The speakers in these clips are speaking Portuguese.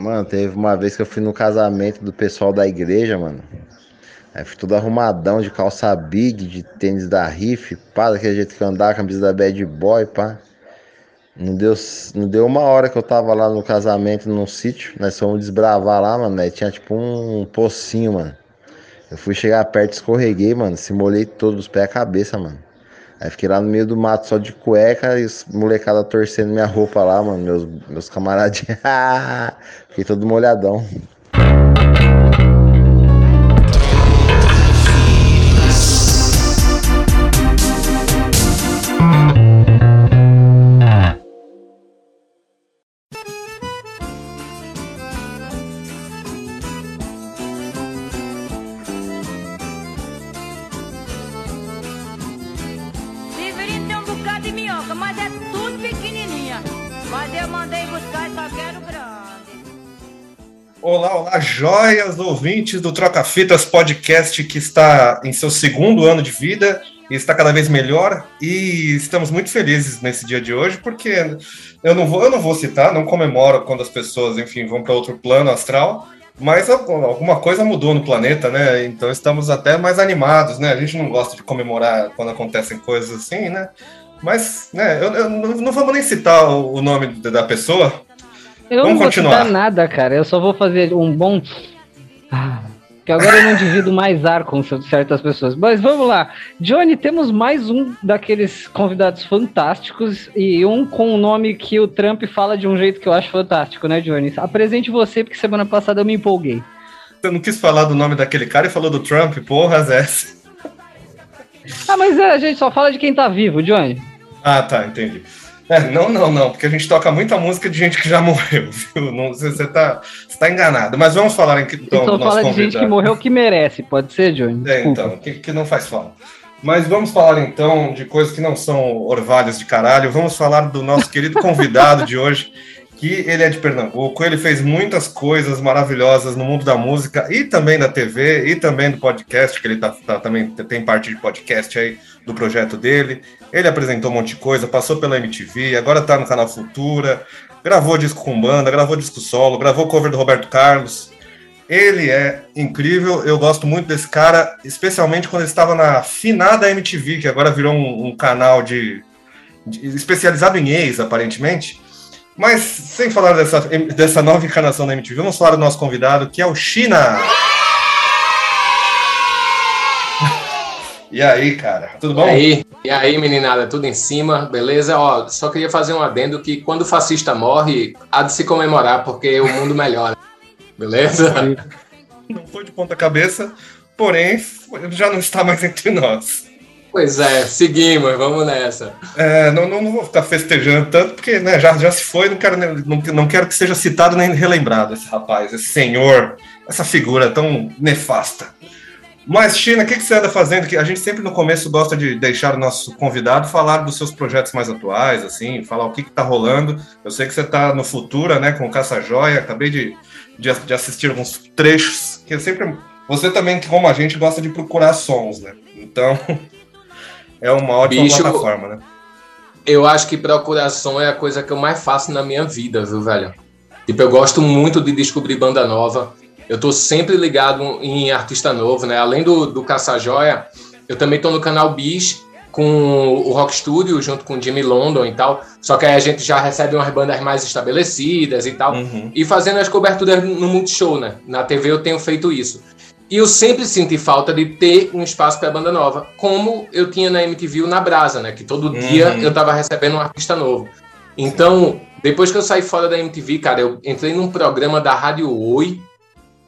Mano, teve uma vez que eu fui no casamento do pessoal da igreja, mano. Aí fui todo arrumadão de calça big, de tênis da Riff, pá, daquele jeito que eu andava, camisa da Bad Boy, pá. Não deu, não deu uma hora que eu tava lá no casamento, num sítio. Nós fomos desbravar lá, mano. Aí tinha tipo um pocinho, mano. Eu fui chegar perto, escorreguei, mano. Se molhei todo, os pés e a cabeça, mano. Aí fiquei lá no meio do mato só de cueca e os molecada torcendo minha roupa lá, mano. Meus, meus camaradinhos. fiquei todo molhadão. Joias ouvintes do Troca Fitas Podcast que está em seu segundo ano de vida e está cada vez melhor e estamos muito felizes nesse dia de hoje porque eu não vou, eu não vou citar, não comemoro quando as pessoas, enfim, vão para outro plano astral, mas alguma coisa mudou no planeta, né? Então estamos até mais animados, né? A gente não gosta de comemorar quando acontecem coisas assim, né? Mas, né, eu, eu não vamos nem citar o nome da pessoa, eu Vamos não continuar. vou citar nada, cara. Eu só vou fazer um bom. Ah, que agora eu não divido mais ar com certas pessoas. Mas vamos lá. Johnny, temos mais um daqueles convidados fantásticos e um com um nome que o Trump fala de um jeito que eu acho fantástico, né, Johnny? Apresente você, porque semana passada eu me empolguei. Você não quis falar do nome daquele cara e falou do Trump, porra, Zé. Ah, mas é, a gente só fala de quem tá vivo, Johnny. Ah, tá, entendi. É, não, não, não, porque a gente toca muita música de gente que já morreu, viu? Não, você, você, tá, enganado. Mas vamos falar então, então do nosso fala convidado. de gente que morreu que merece, pode ser, Johnny? É, então, que, que não faz falta. Mas vamos falar então de coisas que não são orvalhos de caralho. Vamos falar do nosso querido convidado de hoje, que ele é de Pernambuco. Ele fez muitas coisas maravilhosas no mundo da música e também da TV e também do podcast, que ele tá, tá também tem parte de podcast aí do projeto dele. Ele apresentou um monte de coisa, passou pela MTV, agora tá no canal Futura, gravou disco com banda, gravou disco solo, gravou cover do Roberto Carlos. Ele é incrível, eu gosto muito desse cara, especialmente quando ele estava na finada MTV, que agora virou um, um canal de, de, especializado em ex, aparentemente. Mas sem falar dessa, dessa nova encarnação da MTV, vamos falar do nosso convidado, que é o China. E aí, cara, tudo bom? E aí, e aí, meninada, tudo em cima, beleza? Ó, só queria fazer um adendo que quando o fascista morre, há de se comemorar, porque o mundo melhora. Beleza? Não foi de ponta cabeça, porém, já não está mais entre nós. Pois é, seguimos, vamos nessa. É, não, não, não, vou ficar festejando tanto, porque né, já, já se foi, não quero, não, não quero que seja citado nem relembrado esse rapaz, esse senhor, essa figura tão nefasta. Mas, China, o que, que você anda fazendo? Que a gente sempre no começo gosta de deixar o nosso convidado falar dos seus projetos mais atuais, assim, falar o que está rolando. Eu sei que você está no Futura, né, com o Caça Joia. Acabei de, de, de, assistir alguns trechos, que sempre. Você também, como a gente, gosta de procurar sons, né? Então, é uma ótima Bicho, plataforma, né? Eu acho que procuração é a coisa que eu mais faço na minha vida, viu, velho? Tipo, eu gosto muito de descobrir banda nova eu estou sempre ligado em artista novo, né? Além do, do Caça Joia, eu também estou no canal Bis com o Rock Studio, junto com o Jimmy London e tal. Só que aí a gente já recebe umas bandas mais estabelecidas e tal. Uhum. E fazendo as coberturas no Multishow, né? Na TV eu tenho feito isso. E eu sempre senti falta de ter um espaço para banda nova, como eu tinha na MTV na Brasa, né? Que todo uhum. dia eu tava recebendo um artista novo. Então, depois que eu saí fora da MTV, cara, eu entrei num programa da Rádio Oi,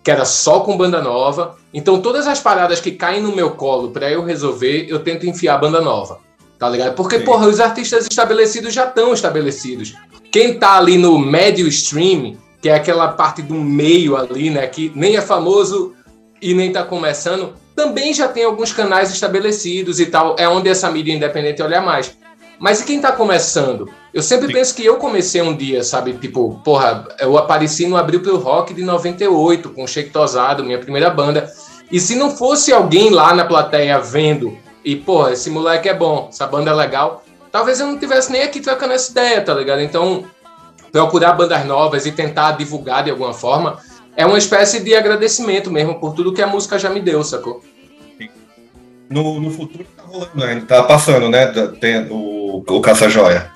que era só com banda nova. Então, todas as paradas que caem no meu colo para eu resolver, eu tento enfiar banda nova. Tá ligado? Porque, Sim. porra, os artistas estabelecidos já estão estabelecidos. Quem tá ali no médio stream, que é aquela parte do meio ali, né, que nem é famoso e nem tá começando, também já tem alguns canais estabelecidos e tal. É onde essa mídia independente olha mais. Mas e quem tá começando? Eu sempre Sim. penso que eu comecei um dia, sabe? Tipo, porra, eu apareci no Abril pro Rock de 98, com o Shake Tosado, minha primeira banda. E se não fosse alguém lá na plateia vendo, e, porra, esse moleque é bom, essa banda é legal, talvez eu não tivesse nem aqui trocando essa ideia, tá ligado? Então, procurar bandas novas e tentar divulgar de alguma forma, é uma espécie de agradecimento mesmo por tudo que a música já me deu, sacou? No, no futuro tá rolando, né? Tá passando, né? Tem o, o Caça-Joia.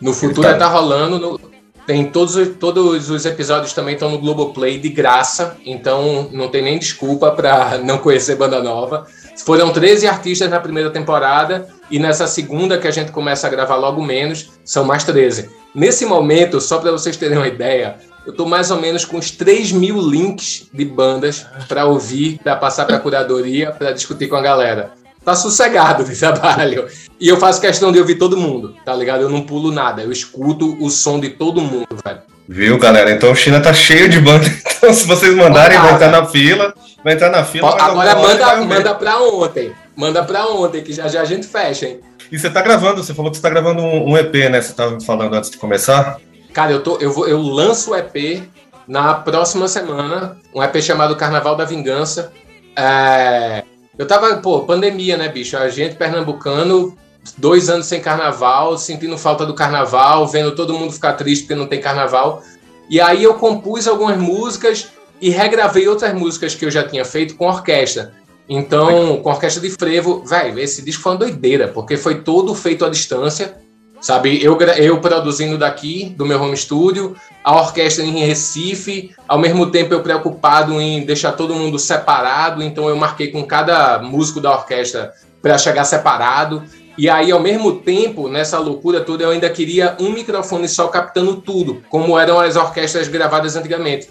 No futuro tá, tá rolando, no, tem todos, todos os episódios também estão no Globoplay de graça, então não tem nem desculpa para não conhecer banda nova. Foram 13 artistas na primeira temporada e nessa segunda que a gente começa a gravar logo menos, são mais 13. Nesse momento, só para vocês terem uma ideia, eu estou mais ou menos com uns 3 mil links de bandas para ouvir, para passar para a curadoria, para discutir com a galera tá sossegado de trabalho. E eu faço questão de ouvir todo mundo, tá ligado? Eu não pulo nada, eu escuto o som de todo mundo, velho. Viu, galera? Então China tá cheio de banda. Então, se vocês mandarem, vai entrar na fila. Vai entrar na fila. Agora manda, manda pra ontem. Manda pra ontem, que já já a gente fecha, hein? E você tá gravando, você falou que você tá gravando um, um EP, né? Você tava falando antes de começar. Cara, eu, tô, eu, vou, eu lanço o EP na próxima semana. Um EP chamado Carnaval da Vingança. É, eu tava, pô, pandemia, né, bicho? A gente pernambucano, dois anos sem carnaval, sentindo falta do carnaval, vendo todo mundo ficar triste porque não tem carnaval. E aí eu compus algumas músicas e regravei outras músicas que eu já tinha feito com orquestra. Então, com orquestra de frevo, velho, esse disco foi uma doideira, porque foi todo feito à distância. Sabe, eu, eu produzindo daqui, do meu home studio, a orquestra em Recife, ao mesmo tempo eu preocupado em deixar todo mundo separado, então eu marquei com cada músico da orquestra para chegar separado. E aí, ao mesmo tempo, nessa loucura toda, eu ainda queria um microfone só captando tudo, como eram as orquestras gravadas antigamente.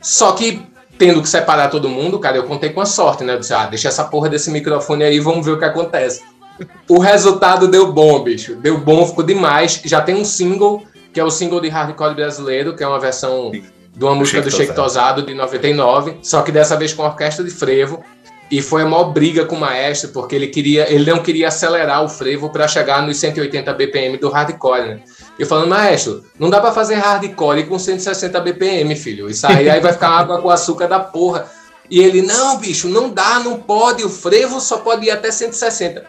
Só que, tendo que separar todo mundo, cara, eu contei com a sorte, né? Eu disse, ah, deixa essa porra desse microfone aí, vamos ver o que acontece. O resultado deu bom, bicho. Deu bom, ficou demais. Já tem um single, que é o single de hardcore brasileiro, que é uma versão de uma música do Shake Tosado de 99, só que dessa vez com orquestra de frevo. E foi a maior briga com o maestro, porque ele queria, ele não queria acelerar o frevo para chegar nos 180 BPM do hardcore, né? Eu falando, maestro, não dá para fazer hardcore com 160 BPM, filho. Isso aí, aí vai ficar água com açúcar da porra. E ele, não, bicho, não dá, não pode, o frevo só pode ir até 160.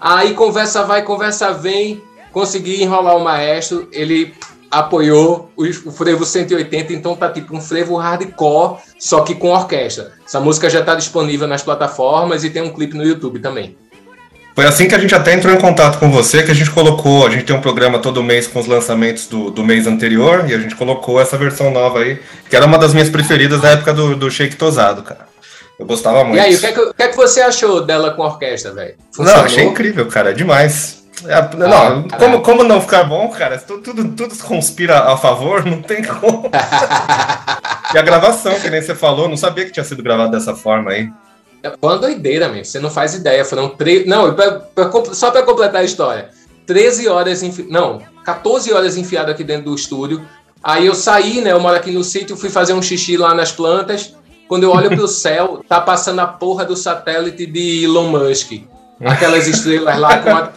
Aí conversa vai, conversa vem, consegui enrolar o maestro, ele apoiou o, frevo 180, então tá tipo um frevo hardcore, só que com orquestra. Essa música já tá disponível nas plataformas e tem um clipe no YouTube também. Foi assim que a gente até entrou em contato com você, que a gente colocou, a gente tem um programa todo mês com os lançamentos do, do mês anterior, e a gente colocou essa versão nova aí, que era uma das minhas preferidas da época do, do Shake Tosado, cara. Eu gostava muito. E aí, o que, é que, o que, é que você achou dela com a orquestra, velho? Não, achei incrível, cara, demais. É, ah, não, como, como não ficar bom, cara? Tudo, tudo, tudo conspira a favor, não tem como. e a gravação, que nem você falou, não sabia que tinha sido gravado dessa forma aí. É uma doideira, mesmo. Você não faz ideia. Foram três. Não, pra, pra, só para completar a história. 13 horas, enfi... não, 14 horas enfiado aqui dentro do estúdio. Aí eu saí, né? Eu moro aqui no sítio, fui fazer um xixi lá nas plantas. Quando eu olho para o céu, tá passando a porra do satélite de Elon Musk. Aquelas estrelas lá com a.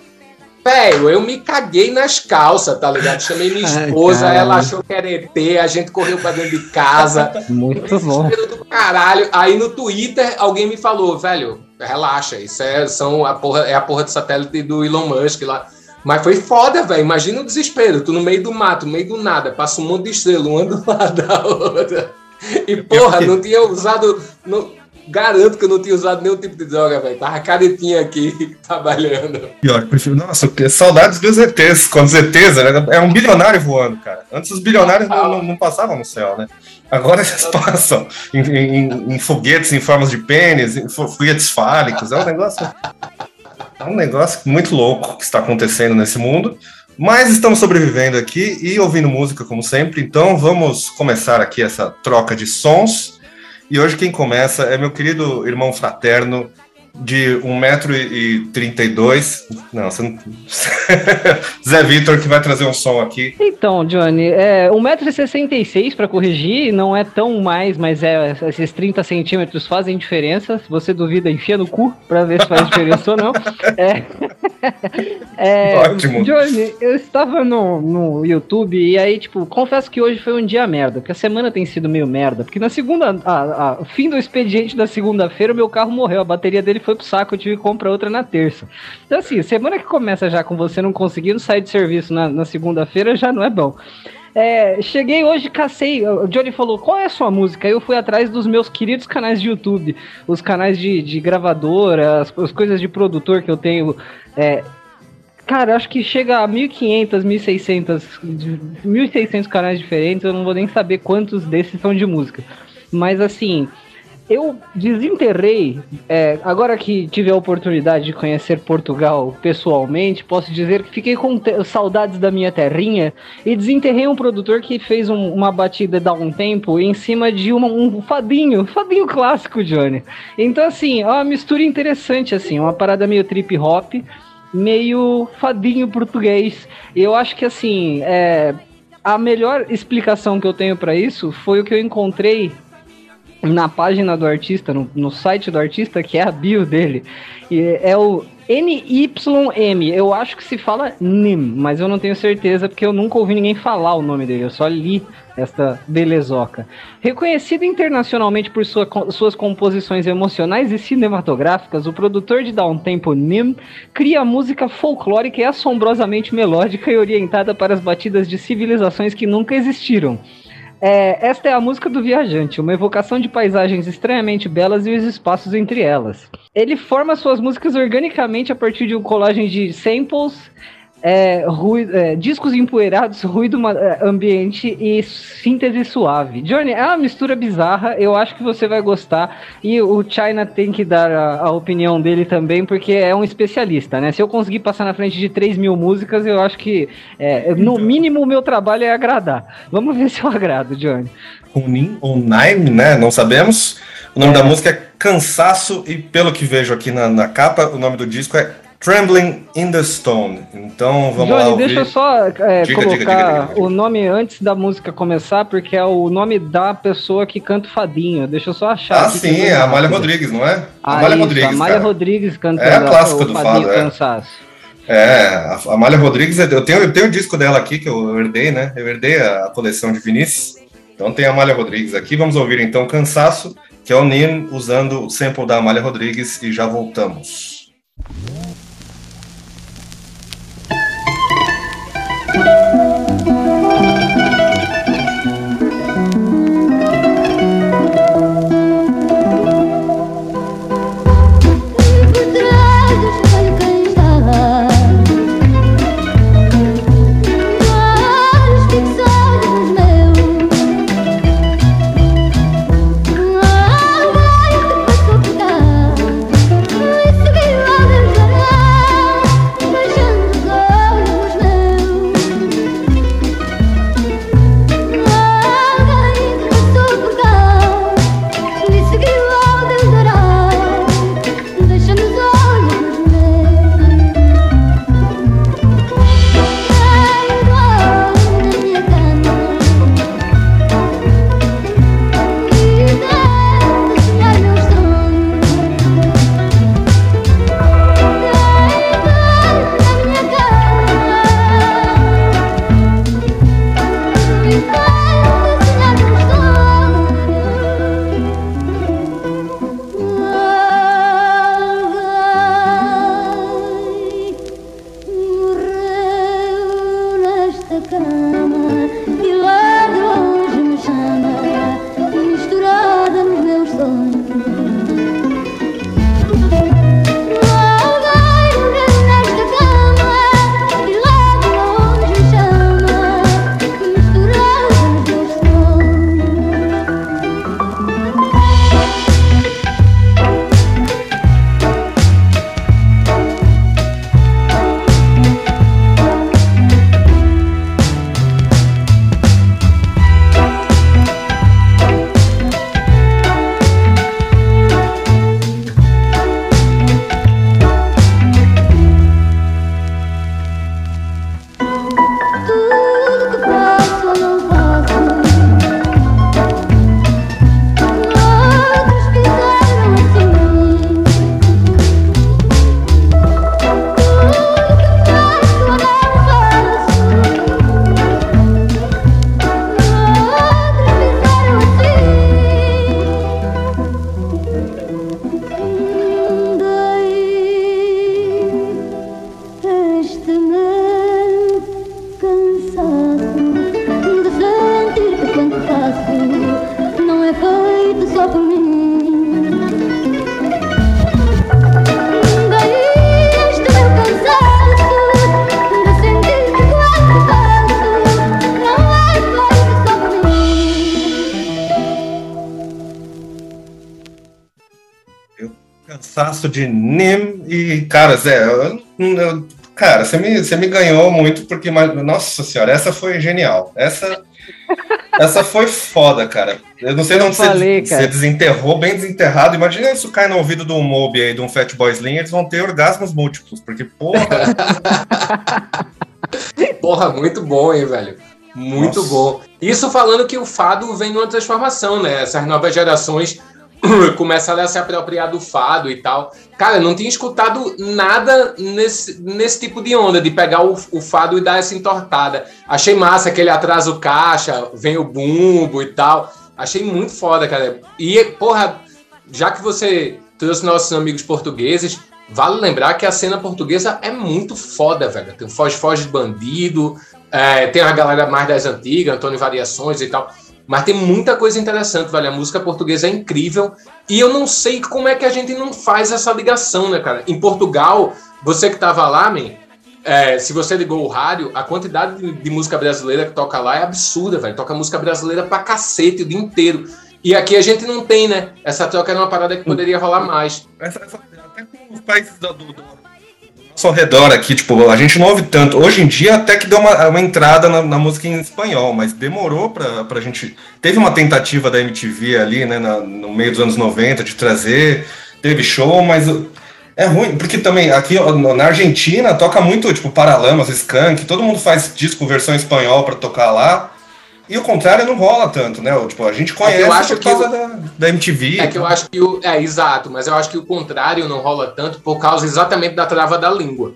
Velho, eu me caguei nas calças, tá ligado? Chamei minha esposa, Ai, ela achou que era ET, a gente correu pra dentro de casa. Muito bom. do caralho. Aí no Twitter alguém me falou, velho, relaxa, isso é, são a porra, é a porra do satélite do Elon Musk lá. Mas foi foda, velho. Imagina o desespero. Tu no meio do mato, no meio do nada, passa um monte de estrela, uma do lado da outra. E porra, não tinha usado. Não, garanto que eu não tinha usado nenhum tipo de droga, velho. Tava caretinha aqui trabalhando. Pior, prefiro. Nossa, saudades dos ETs. Quando os ETs era, era um bilionário voando, cara. Antes os bilionários não, não, não passavam no céu, né? Agora eles passam em, em, em, foguetes em formas de pênis, em foguetes fálicos. É um negócio. É um negócio muito louco que está acontecendo nesse mundo. Mas estamos sobrevivendo aqui e ouvindo música como sempre, então vamos começar aqui essa troca de sons. E hoje quem começa é meu querido irmão fraterno de 1,32m. Não, você não. Zé Vitor que vai trazer um som aqui. Então, Johnny, é 1,66m para corrigir, não é tão mais, mas é esses 30 centímetros fazem diferença. Se você duvida, enfia no cu para ver se faz diferença ou não. É, é, Ótimo. Johnny, eu estava no, no YouTube e aí, tipo, confesso que hoje foi um dia merda, porque a semana tem sido meio merda. Porque na segunda, a, a fim do expediente da segunda-feira, o meu carro morreu, a bateria dele foi pro saco, eu tive que comprar outra na terça. Então, assim, semana que começa já com você não conseguindo sair de serviço na, na segunda-feira já não é bom. É, cheguei hoje, cacei. O Johnny falou: qual é a sua música? Eu fui atrás dos meus queridos canais de YouTube, os canais de, de gravadora, as, as coisas de produtor que eu tenho. É, cara, acho que chega a 1.500, 1.600, 1.600 canais diferentes. Eu não vou nem saber quantos desses são de música. Mas assim, eu desenterrei, é, agora que tive a oportunidade de conhecer Portugal pessoalmente, posso dizer que fiquei com saudades da minha terrinha e desenterrei um produtor que fez um, uma batida dá um tempo em cima de uma, um fadinho, fadinho clássico, Johnny. Então, assim, é uma mistura interessante, assim, uma parada meio trip hop, meio fadinho português. Eu acho que, assim, é, a melhor explicação que eu tenho para isso foi o que eu encontrei na página do artista, no, no site do artista, que é a bio dele. E é o NYM. Eu acho que se fala NIM, mas eu não tenho certeza porque eu nunca ouvi ninguém falar o nome dele. Eu só li esta belezoca. Reconhecido internacionalmente por sua, suas composições emocionais e cinematográficas, o produtor de downtempo Nim cria música folclórica e assombrosamente melódica e orientada para as batidas de civilizações que nunca existiram. É, esta é a música do viajante, uma evocação de paisagens estranhamente belas e os espaços entre elas. Ele forma suas músicas organicamente a partir de uma colagem de samples é, ruído, é, discos empoeirados, ruído é, ambiente e síntese suave. Johnny, é uma mistura bizarra, eu acho que você vai gostar. E o China tem que dar a, a opinião dele também, porque é um especialista, né? Se eu conseguir passar na frente de 3 mil músicas, eu acho que é, no então. mínimo o meu trabalho é agradar. Vamos ver se eu agrado, Johnny. Runim ou Nine, né? Não sabemos. O nome é. da música é Cansaço, e pelo que vejo aqui na, na capa, o nome do disco é Trembling in the Stone. Então vamos Johnny, lá. Ouvir. deixa eu só é, diga, colocar diga, diga, o nome antes da música começar, porque é o nome da pessoa que canta o fadinho. Deixa eu só achar. Ah, sim, é a Amália Rodrigues, não é? Ah, Amália isso, Rodrigues. Amália cara. Rodrigues cantando é a clássica do fado, é. cansaço. É, a Amália Rodrigues, eu tenho, eu tenho o disco dela aqui que eu herdei, né? Eu herdei a coleção de Vinícius. Então tem a Amália Rodrigues aqui. Vamos ouvir então Cansaço, que é o Nin usando o sample da Amália Rodrigues e já voltamos. Cansaço de Nim. E, cara, Zé, eu, eu, cara, você me, você me ganhou muito, porque, nossa senhora, essa foi genial. Essa. Essa foi foda, cara. Eu não sei onde você, você, desenterrou, bem desenterrado. Imagina isso cai no ouvido de um Moby aí, de um Fatboy Slim, eles vão ter orgasmos múltiplos, porque, porra. porra, muito bom, hein, velho? Muito Nossa. bom. Isso falando que o fado vem numa transformação, né? Essas novas gerações começaram a se apropriar do fado e tal. Cara, não tinha escutado nada nesse, nesse tipo de onda, de pegar o, o fado e dar essa entortada. Achei massa aquele atraso caixa, vem o bumbo e tal. Achei muito foda, cara. E, porra, já que você trouxe nossos amigos portugueses, vale lembrar que a cena portuguesa é muito foda, velho. Tem o Foz Foz de Bandido, é, tem a galera mais das antigas, Antônio Variações e tal. Mas tem muita coisa interessante, velho. A música portuguesa é incrível. E eu não sei como é que a gente não faz essa ligação, né, cara? Em Portugal, você que tava lá, man, é, se você ligou o rádio, a quantidade de, de, música brasileira que toca lá é absurda, velho. Toca música brasileira pra cacete o dia inteiro. E aqui a gente não tem, né? Essa troca era uma parada que poderia rolar mais. Essa, essa, até com os países do, do, do ao redor aqui, tipo, a gente não ouve tanto. Hoje em dia até que deu uma, uma entrada na, na, música em espanhol, mas demorou pra, pra gente. Teve uma tentativa da MTV ali, né, na, no meio dos anos 90 de trazer, teve show, mas é ruim, porque também aqui na Argentina toca muito, tipo, Paralamas, Skank, todo mundo faz disco versão espanhol para tocar lá. E o contrário não rola tanto, né? Tipo, a gente conhece é eu acho por causa que da, da MTV. É que eu acho que o. É, exato, mas eu acho que o contrário não rola tanto por causa exatamente da trava da língua.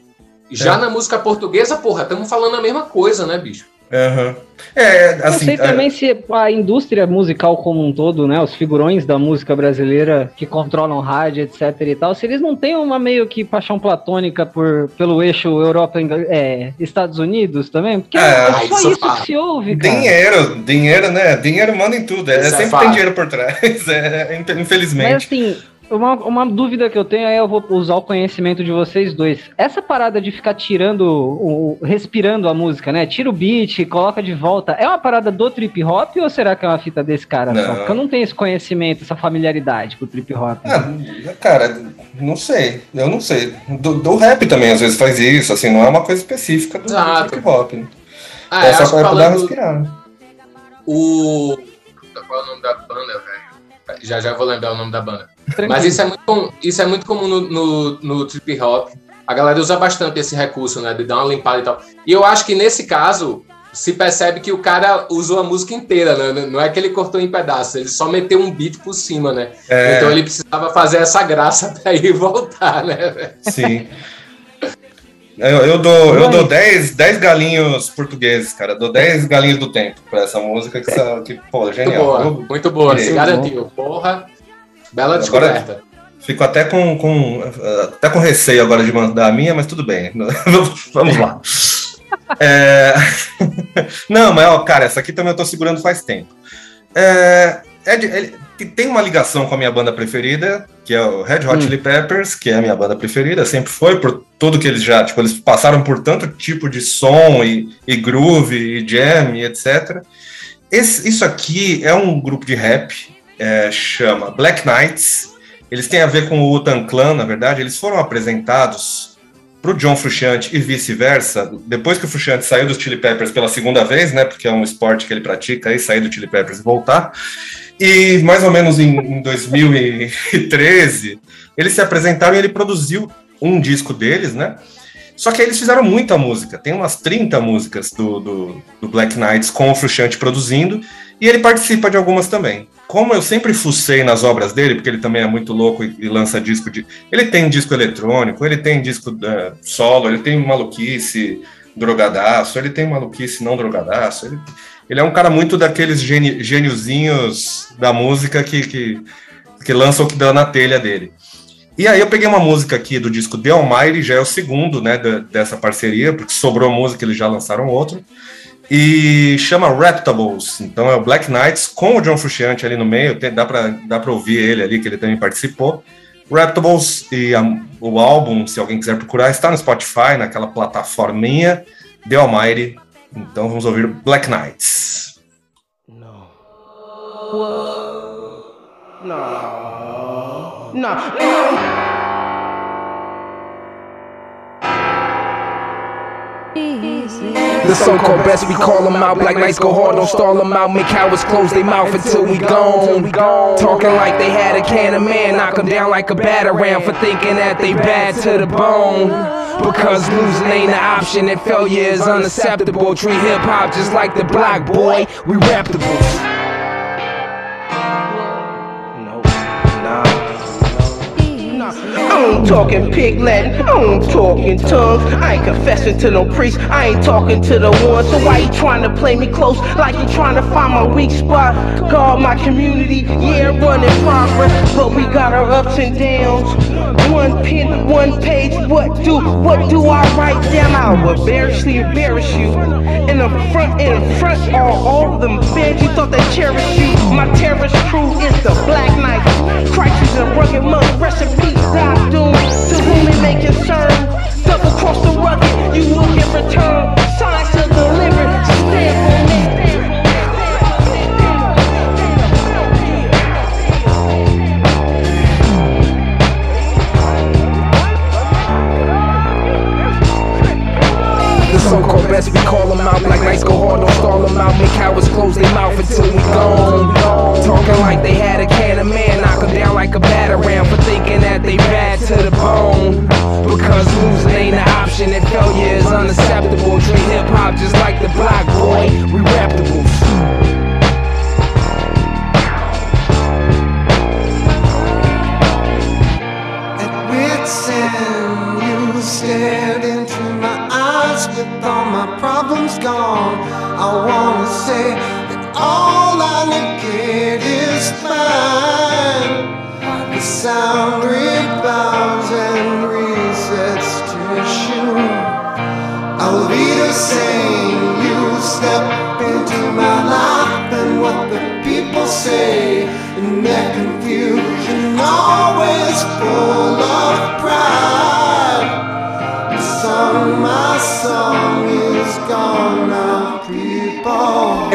Já é. na música portuguesa, porra, estamos falando a mesma coisa, né, bicho? Uhum. É, assim, Não sei é... também se a indústria musical como um todo, né, os figurões da música brasileira que controlam rádio, etc e tal, se eles não têm uma meio que paixão platônica por, pelo eixo Europa é, Estados Unidos também, porque é, é só isso, isso que se ouve, cara. Dinheiro, dinheiro, né, dinheiro manda em tudo, é, é sempre tem dinheiro por trás, é, infelizmente. Mas assim, uma, uma dúvida que eu tenho aí, eu vou usar o conhecimento de vocês dois. Essa parada de ficar tirando, o, respirando a música, né? Tira o beat, coloca de volta. É uma parada do trip hop ou será que é uma fita desse cara? Não. Porque eu não tenho esse conhecimento, essa familiaridade com o trip hop. Ah, cara, não sei. Eu não sei. Do, do, rap também às vezes faz isso, assim, não é uma coisa específica do, do trip hop. Ah, é só pra dar respirar. O. Qual é o nome da banda? Já já vou lembrar o nome da banda. Tranquilo. Mas isso é muito, isso é muito comum no, no, no trip hop. A galera usa bastante esse recurso, né? De dar uma limpada e tal. E eu acho que nesse caso, se percebe que o cara usou a música inteira, né? Não é que ele cortou em pedaços, ele só meteu um beat por cima, né? É... Então ele precisava fazer essa graça pra ir voltar, né? Sim. Eu, eu dou, eu dou 10, 10 galinhos portugueses, cara. dou 10 galinhos do tempo pra essa música que, que pô, genial. Muito boa, muito boa. se garantiu. Porra. Bela descoberta. Agora, fico até com, com, até com receio agora de mandar a minha, mas tudo bem. Vamos lá. É... Não, mas, ó, cara, essa aqui também eu tô segurando faz tempo. É... É de, é... tem uma ligação com a minha banda preferida, que é o Red Hot hum. Chili Peppers, que é a minha banda preferida, sempre foi, por tudo que eles já, tipo, eles passaram por tanto tipo de som e, e groove e jam e etc. Esse, isso aqui é um grupo de rap é, chama Black Knights. Eles têm a ver com o Utan Clan, na verdade. Eles foram apresentados para o John Frusciante e vice-versa, depois que o Frusciante saiu dos Chili Peppers pela segunda vez, né, porque é um esporte que ele pratica, aí sair do Chili Peppers e voltar. E mais ou menos em, em 2013, eles se apresentaram e ele produziu um disco deles, né? Só que eles fizeram muita música, tem umas 30 músicas do, do, do Black Knights com o Frusciante produzindo, e ele participa de algumas também. Como eu sempre fucei nas obras dele, porque ele também é muito louco e, e lança disco de. Ele tem disco eletrônico, ele tem disco uh, solo, ele tem maluquice drogadaço, ele tem maluquice não drogadaço. Ele, ele é um cara muito daqueles gêniozinhos da música que, que, que lança o que dá na telha dele. E aí eu peguei uma música aqui do disco The Almighty, já é o segundo, né, dessa parceria, porque sobrou música, eles já lançaram outro e chama Raptables. Então é o Black Knights com o John Frusciante ali no meio, tem, dá para dá ouvir ele ali, que ele também participou. Raptables e a, o álbum, se alguém quiser procurar, está no Spotify, naquela plataforminha The Almighty. Então vamos ouvir Black Knights. Não. Não. Não. Não. The so-called best, we call them out. Black knights go hard, don't stall them out. Make cowards close their mouth until we gone. Talking like they had a can of man, knock them down like a batarang for thinking that they bad to the bone. Because losing ain't an option and failure is unacceptable. Treat hip hop just like the black boy, we reputable. I ain't talking pig Latin, I'm talking tongues. I ain't confessing to no priest, I ain't talking to the one. So why you trying to play me close like you trying to find my weak spot? Guard my community, yeah, running progress, but we got our ups and downs. One pen, one page, what do, what do I write down? I would embarrassly embarrass you. In the front, in the front are all them fans you thought they cherished you. My terrorist crew is the Black Knight. Crisis and rugged monk, recipe, die doom. To whom it may concern, double cross the rugged, you will get return. Signs to deliver, stand for me. Best, we call them out. Like Knights go hard, don't stall them out. Make cowards close their mouth until we gone. Talking like they had a can of man, knock them down like a batarang for thinking that they bad to the bone. Because losing ain't an option and failure is unacceptable. Treat hip hop just like the black boy, we reputables. At with all my problems gone. I wanna say that all I negate is fine. The sound rebounds and resets to tissue. I'll be the same. You step into my life and what the people say, and their confusion always full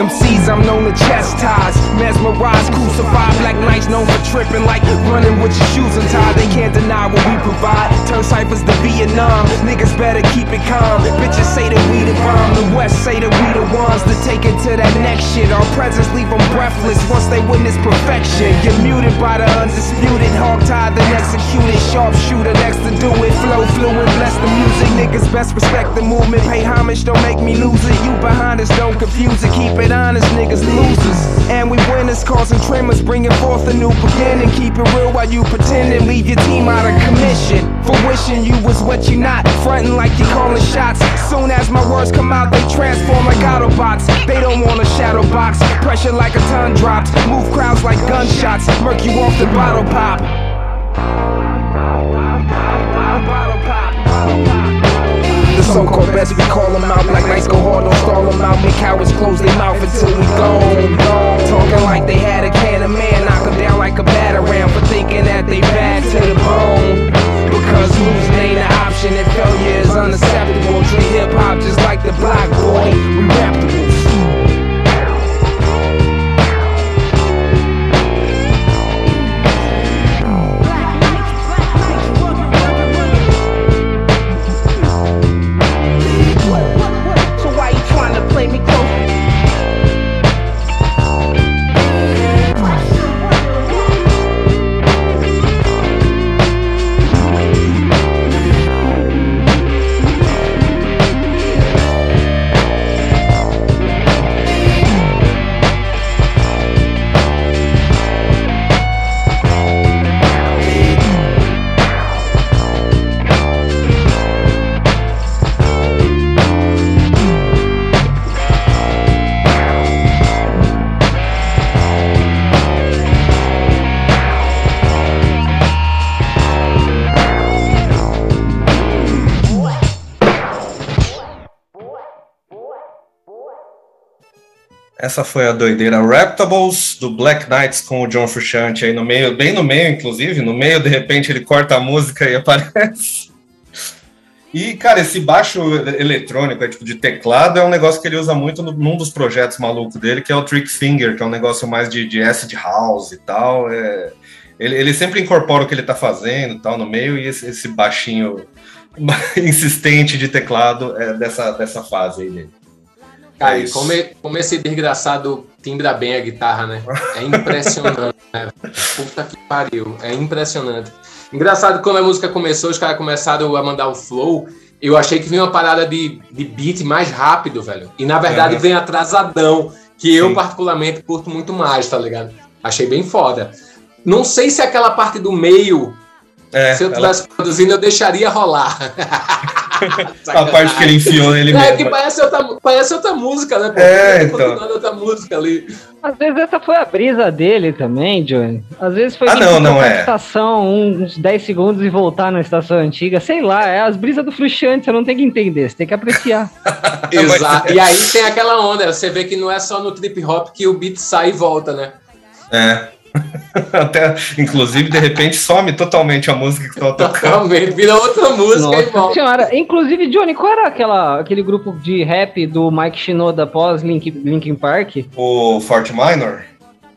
MCs I'm known to chastise, mesmerize, crucify. Black Knights known for tripping like running with your shoes untied. They can't deny what we provide. Turn ciphers to Vietnam. Niggas better keep it calm. Bitches say that we the bomb. The West say that we the ones to take it to that next shit. Our presence leave them breathless once they witness perfection. Get muted by the undisputed. Hog tied, then executed. Sharpshooter next to do it. Flow fluid, bless the music. Niggas best respect the movement. Pay homage, don't make me lose it. You behind us, don't confuse it. Keep it honest, niggas losers. And we winners, causing tremors, bringing forth a new beginning. Keep it real while you pretending. Leave your team out of commission. For wishing you was what you not. Fronting like you calling shots. Soon as my words come out, they transform like Autobots. They don't want a shadow box. Pressure like a ton dropped. Move crowds like gunshots. Murk you off the bottle pop. Bottle pop. The so-called best, we call them out. like Knights go hard, don't stall them out. Make cowards close their mouth until we gone. Talking like they had a can of man, knock them down like a batarang for thinking that they bad to the bone. Because losing ain't an option and failure is unacceptable. Treat hip hop just like the black boy, we reputables. So Essa foi a doideira Raptables do Black Knights com o John Frusciante aí no meio, bem no meio, inclusive. No meio, de repente, ele corta a música e aparece. E, cara, esse baixo eletrônico, é, tipo de teclado, é um negócio que ele usa muito no, num dos projetos malucos dele, que é o Trick Finger, que é um negócio mais de, de acid house e tal. É, ele, ele sempre incorpora o que ele tá fazendo tal no meio, e esse, esse baixinho insistente de teclado é dessa, dessa fase aí dele. Cara, é como, como esse desgraçado timbra bem a guitarra, né? É impressionante, né? Puta que pariu. É impressionante. Engraçado, quando a música começou, os caras começaram a mandar o flow. Eu achei que vinha uma parada de, de beat mais rápido, velho. E na verdade vem atrasadão, que eu particularmente curto muito mais, tá ligado? Achei bem foda. Não sei se aquela parte do meio, é, se eu tivesse ela... produzindo, eu deixaria rolar. a parte que ele enfiou nele é, mesmo. É que parece outra, parece outra música, né? Pô? É, então. outra música ali. Às vezes essa foi a brisa dele também, Johnny. Às vezes foi ah, tipo, não, não é. estação uns 10 segundos e voltar na estação antiga. Sei lá, é as brisas do Frustrante, você não tem que entender, você tem que apreciar. Exato. E aí tem aquela onda, você vê que não é só no trip hop que o beat sai e volta, né? É. Até, inclusive, de repente some totalmente a música que estava tocando. Totalmente, vira outra música Nossa senhora. Inclusive, Johnny, qual era aquela, aquele grupo de rap do Mike Shinoda pós Link, Linkin Park? O Fort Minor?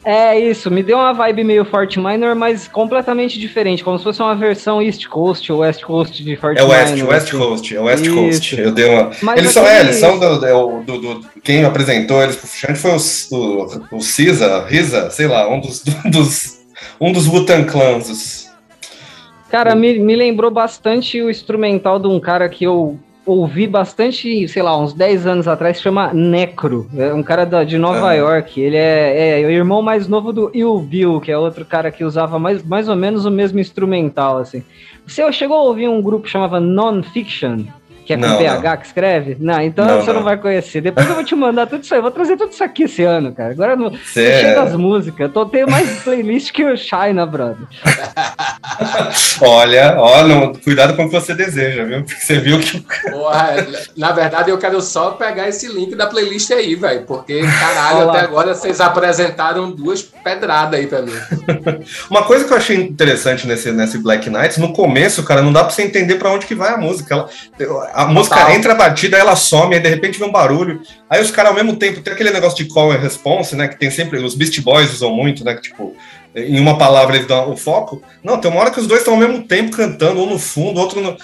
É isso, me deu uma vibe meio Fort Minor, mas completamente diferente, como se fosse uma versão East Coast ou West Coast de Fort Minor. É West, Minor, West assim. Coast, é West isso. Coast. Eu dei uma. Mas eles são, é, eles são do, é do, do, do, Quem apresentou eles pro Fuxante foi o, o, o Cisa, Risa, sei lá, um dos, dos um dos Wutan Clans. Cara, me, me lembrou bastante o instrumental de um cara que eu ouvi bastante, sei lá, uns 10 anos atrás, chama Necro. É um cara da, de Nova ah. York. Ele é, é, o irmão mais novo do Il Bill, que é outro cara que usava mais, mais ou menos o mesmo instrumental, assim. Você chegou a ouvir um grupo que chamava Non-Fiction? Que é com não, PH não. que escreve? Não, então não, você não. vai conhecer. Depois eu vou te mandar tudo isso aí. Eu vou trazer tudo isso aqui esse ano, cara. Agora não cheio das músicas. Eu tô tendo mais playlist que o China, brother. olha, olha, cuidado com o que você deseja, viu? Porque você viu que. Porra, na verdade, eu quero só pegar esse link da playlist aí, velho. Porque, caralho, até agora vocês apresentaram duas pedradas aí pra mim. Uma coisa que eu achei interessante nesse, nesse Black Knights, no começo, cara, não dá pra você entender pra onde que vai a música. Ela, a música Total. entra a batida, ela some, aí de repente vem um barulho. Aí os caras ao mesmo tempo tem aquele negócio de call and response, né? Que tem sempre. Os Beast Boys usam muito, né? Que tipo, em uma palavra eles dão o foco. Não, tem uma hora que os dois estão ao mesmo tempo cantando, um no fundo, outro no.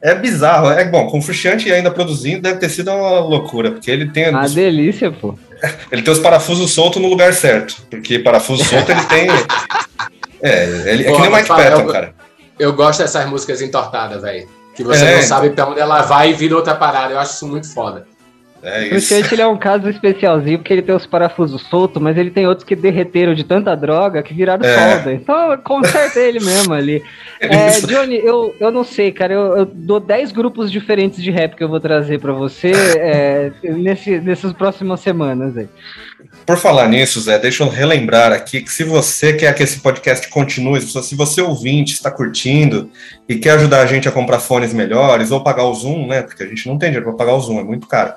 É bizarro. É bom, com o ainda produzindo, deve ter sido uma loucura, porque ele tem. Uma os... delícia, pô. Ele tem os parafusos soltos no lugar certo. Porque parafuso solto ele tem. É, ele, é que nem o Mike Patton, cara. Eu gosto dessas músicas entortadas, velho. Que você é, não sabe pra onde ela vai e vira outra parada. Eu acho isso muito foda. É isso. Porque ele é um caso especialzinho, porque ele tem os parafusos soltos, mas ele tem outros que derreteram de tanta droga que viraram é. solda. Então, conserta ele mesmo ali. É, Johnny, eu, eu não sei, cara. Eu, eu, dou 10 grupos diferentes de rap que eu vou trazer para você é, nesse, nessas próximas semanas aí. Por falar nisso, Zé, deixa eu relembrar aqui que se você quer que esse podcast continue, se você ouvinte está curtindo e quer ajudar a gente a comprar fones melhores ou pagar o Zoom, né? Porque a gente não tem dinheiro para pagar o Zoom, é muito caro.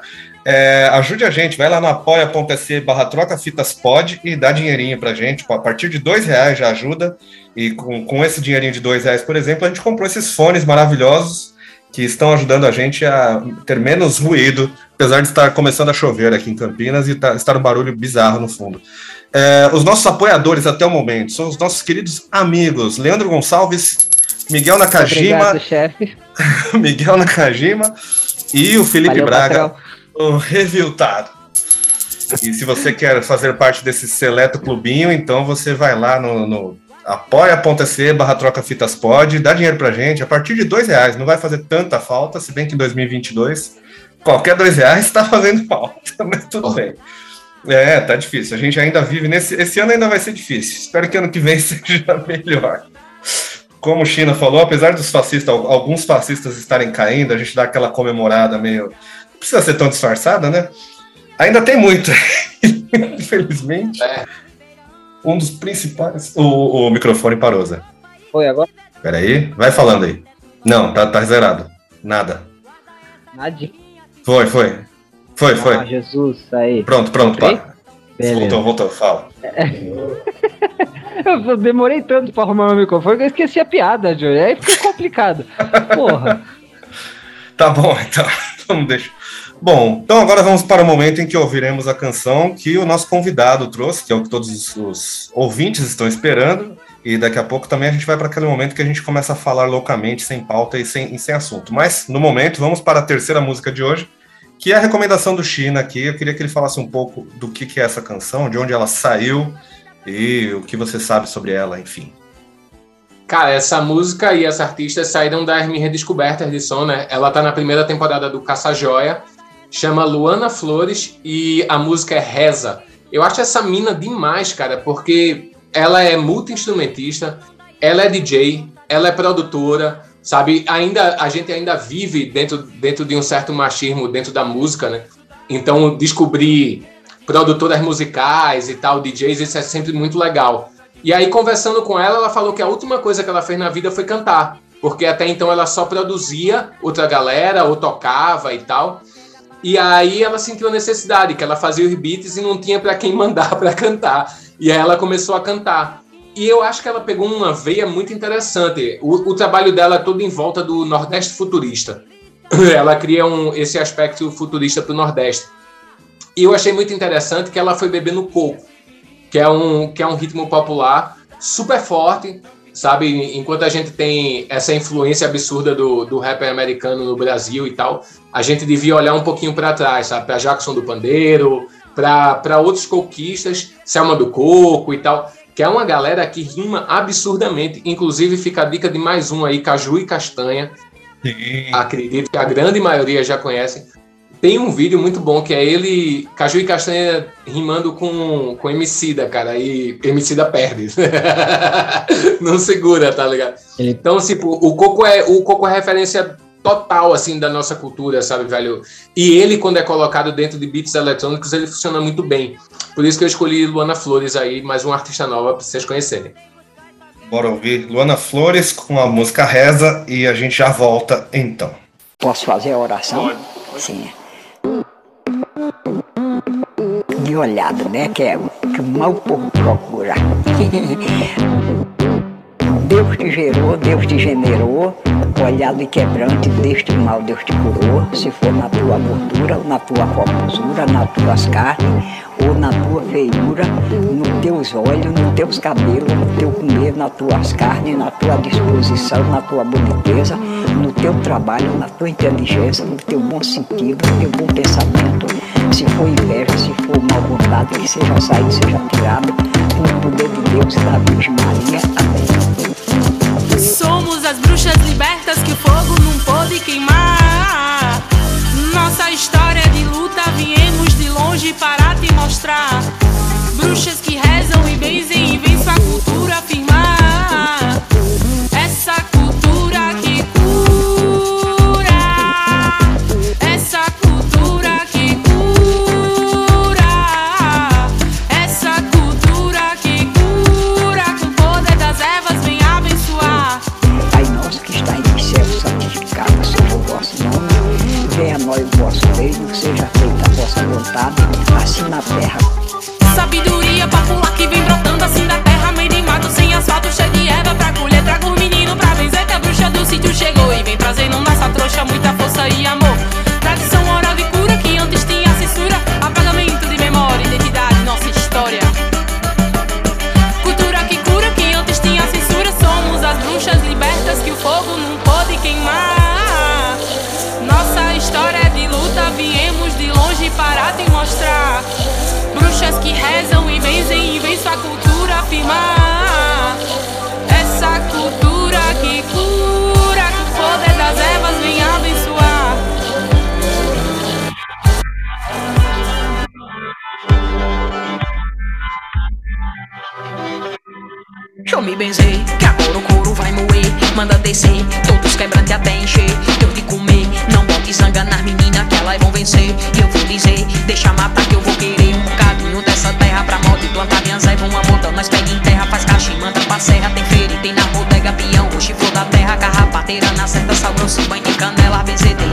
É, ajude a gente, vai lá no apoia.se barra troca fitas pod e dá dinheirinho pra gente. A partir de dois reais já ajuda. E com, com esse dinheirinho de dois reais, por exemplo, a gente comprou esses fones maravilhosos que estão ajudando a gente a ter menos ruído, apesar de estar começando a chover aqui em Campinas e tá, estar um barulho bizarro no fundo. É, os nossos apoiadores até o momento são os nossos queridos amigos Leandro Gonçalves, Miguel Nakajima, Obrigado, Miguel Nakajima e o Felipe Valeu, Braga, patrão. o Reviltado. E se você quer fazer parte desse seleto clubinho, então você vai lá no, no apoia.se barra troca fitas pod, dá dinheiro pra gente, a partir de dois reais, não vai fazer tanta falta, se bem que em 2022, qualquer dois reais tá fazendo falta, mas tudo bem. É, tá difícil, a gente ainda vive nesse, esse ano ainda vai ser difícil, espero que ano que vem seja melhor. Como o China falou, apesar dos fascistas, alguns fascistas estarem caindo, a gente dá aquela comemorada meio, não precisa ser tão disfarçada, né? Ainda tem muito, infelizmente. É um dos principais. O, o microfone parou, Zé. Foi agora? Peraí, vai falando aí. Não, tá, tá zerado. Nada. Nada. Foi, foi. Foi, ah, foi. Jesus, aí. Pronto, pronto, pá. Voltou, voltou, fala. eu demorei tanto pra arrumar meu microfone que eu esqueci a piada, Joey. Aí ficou complicado. Porra. tá bom, então. Vamos deixar. Bom, então agora vamos para o momento em que ouviremos a canção que o nosso convidado trouxe, que é o que todos os ouvintes estão esperando. E daqui a pouco também a gente vai para aquele momento que a gente começa a falar loucamente, sem pauta e sem, e sem assunto. Mas, no momento, vamos para a terceira música de hoje, que é a recomendação do China aqui. Eu queria que ele falasse um pouco do que, que é essa canção, de onde ela saiu e o que você sabe sobre ela, enfim. Cara, essa música e essa artista saíram das minhas redescobertas de som, né? Ela tá na primeira temporada do Caça Joia, chama Luana Flores e a música é Reza. Eu acho essa mina demais, cara, porque ela é multi-instrumentista, ela é DJ, ela é produtora, sabe? Ainda a gente ainda vive dentro, dentro de um certo machismo dentro da música, né? Então descobrir produtoras musicais e tal, DJs, isso é sempre muito legal. E aí, conversando com ela, ela falou que a última coisa que ela fez na vida foi cantar. Porque até então ela só produzia outra galera, ou tocava e tal. E aí ela sentiu a necessidade, que ela fazia os beats e não tinha para quem mandar para cantar. E aí ela começou a cantar. E eu acho que ela pegou uma veia muito interessante. O, o trabalho dela é todo em volta do Nordeste futurista. Ela cria um, esse aspecto futurista para o Nordeste. E eu achei muito interessante que ela foi bebendo coco que é um, que é um ritmo popular super forte, sabe? Enquanto a gente tem essa influência absurda do, do rapper americano no Brasil e tal, a gente devia olhar um pouquinho para trás, sabe? Para Jackson do Pandeiro, para outros coquistas, Selma do Coco e tal, que é uma galera que rima absurdamente. Inclusive, fica a dica de mais um aí, Caju e Castanha. Sim. Acredito que a grande maioria já conhece. Tem um vídeo muito bom que é ele, Caju e Castanha, rimando com, com Emicida, cara, e Emicida perde. Não segura, tá ligado? Então, tipo, o Coco é, o Coco é referência total, assim, da nossa cultura, sabe, velho? E ele, quando é colocado dentro de beats eletrônicos, ele funciona muito bem. Por isso que eu escolhi Luana Flores aí, mais uma artista nova pra vocês conhecerem. Bora ouvir Luana Flores com a música Reza e a gente já volta então. Posso fazer a oração? Pode. Sim de olhada, né? Que é que o mal povo procura. Deus te gerou, Deus te generou, olhado e quebrante deste mal Deus te curou, se for na tua gordura, na tua formosura, nas tuas carnes, ou na tua feiura, nos teus olhos, nos teus cabelos, no teu comer, nas tuas carnes, na tua disposição, na tua boniteza, no teu trabalho, na tua inteligência, no teu bom sentido, no teu bom pensamento. Se for inveja, se for mal vontade, que seja saído, seja tirado, com o poder de Deus e da Virgem Maria. Amém. Somos as bruxas libertas que o fogo não pode queimar. Nossa história de luta viemos de longe para te mostrar. Feita a vossa vontade, assim na terra. Sabedoria popular que vem brotando assim da terra, meio de mato, sem asfalto, cheio de erva pra colher. Traga os meninos pra vencer, que a bruxa do sítio chegou e vem trazendo nessa trouxa muita força e amor. Rezam e benzem e vem sua cultura afirmar. Essa cultura que cura, que o poder das ervas vem abençoar. Eu me benzer, que agora o couro vai moer. Manda descer,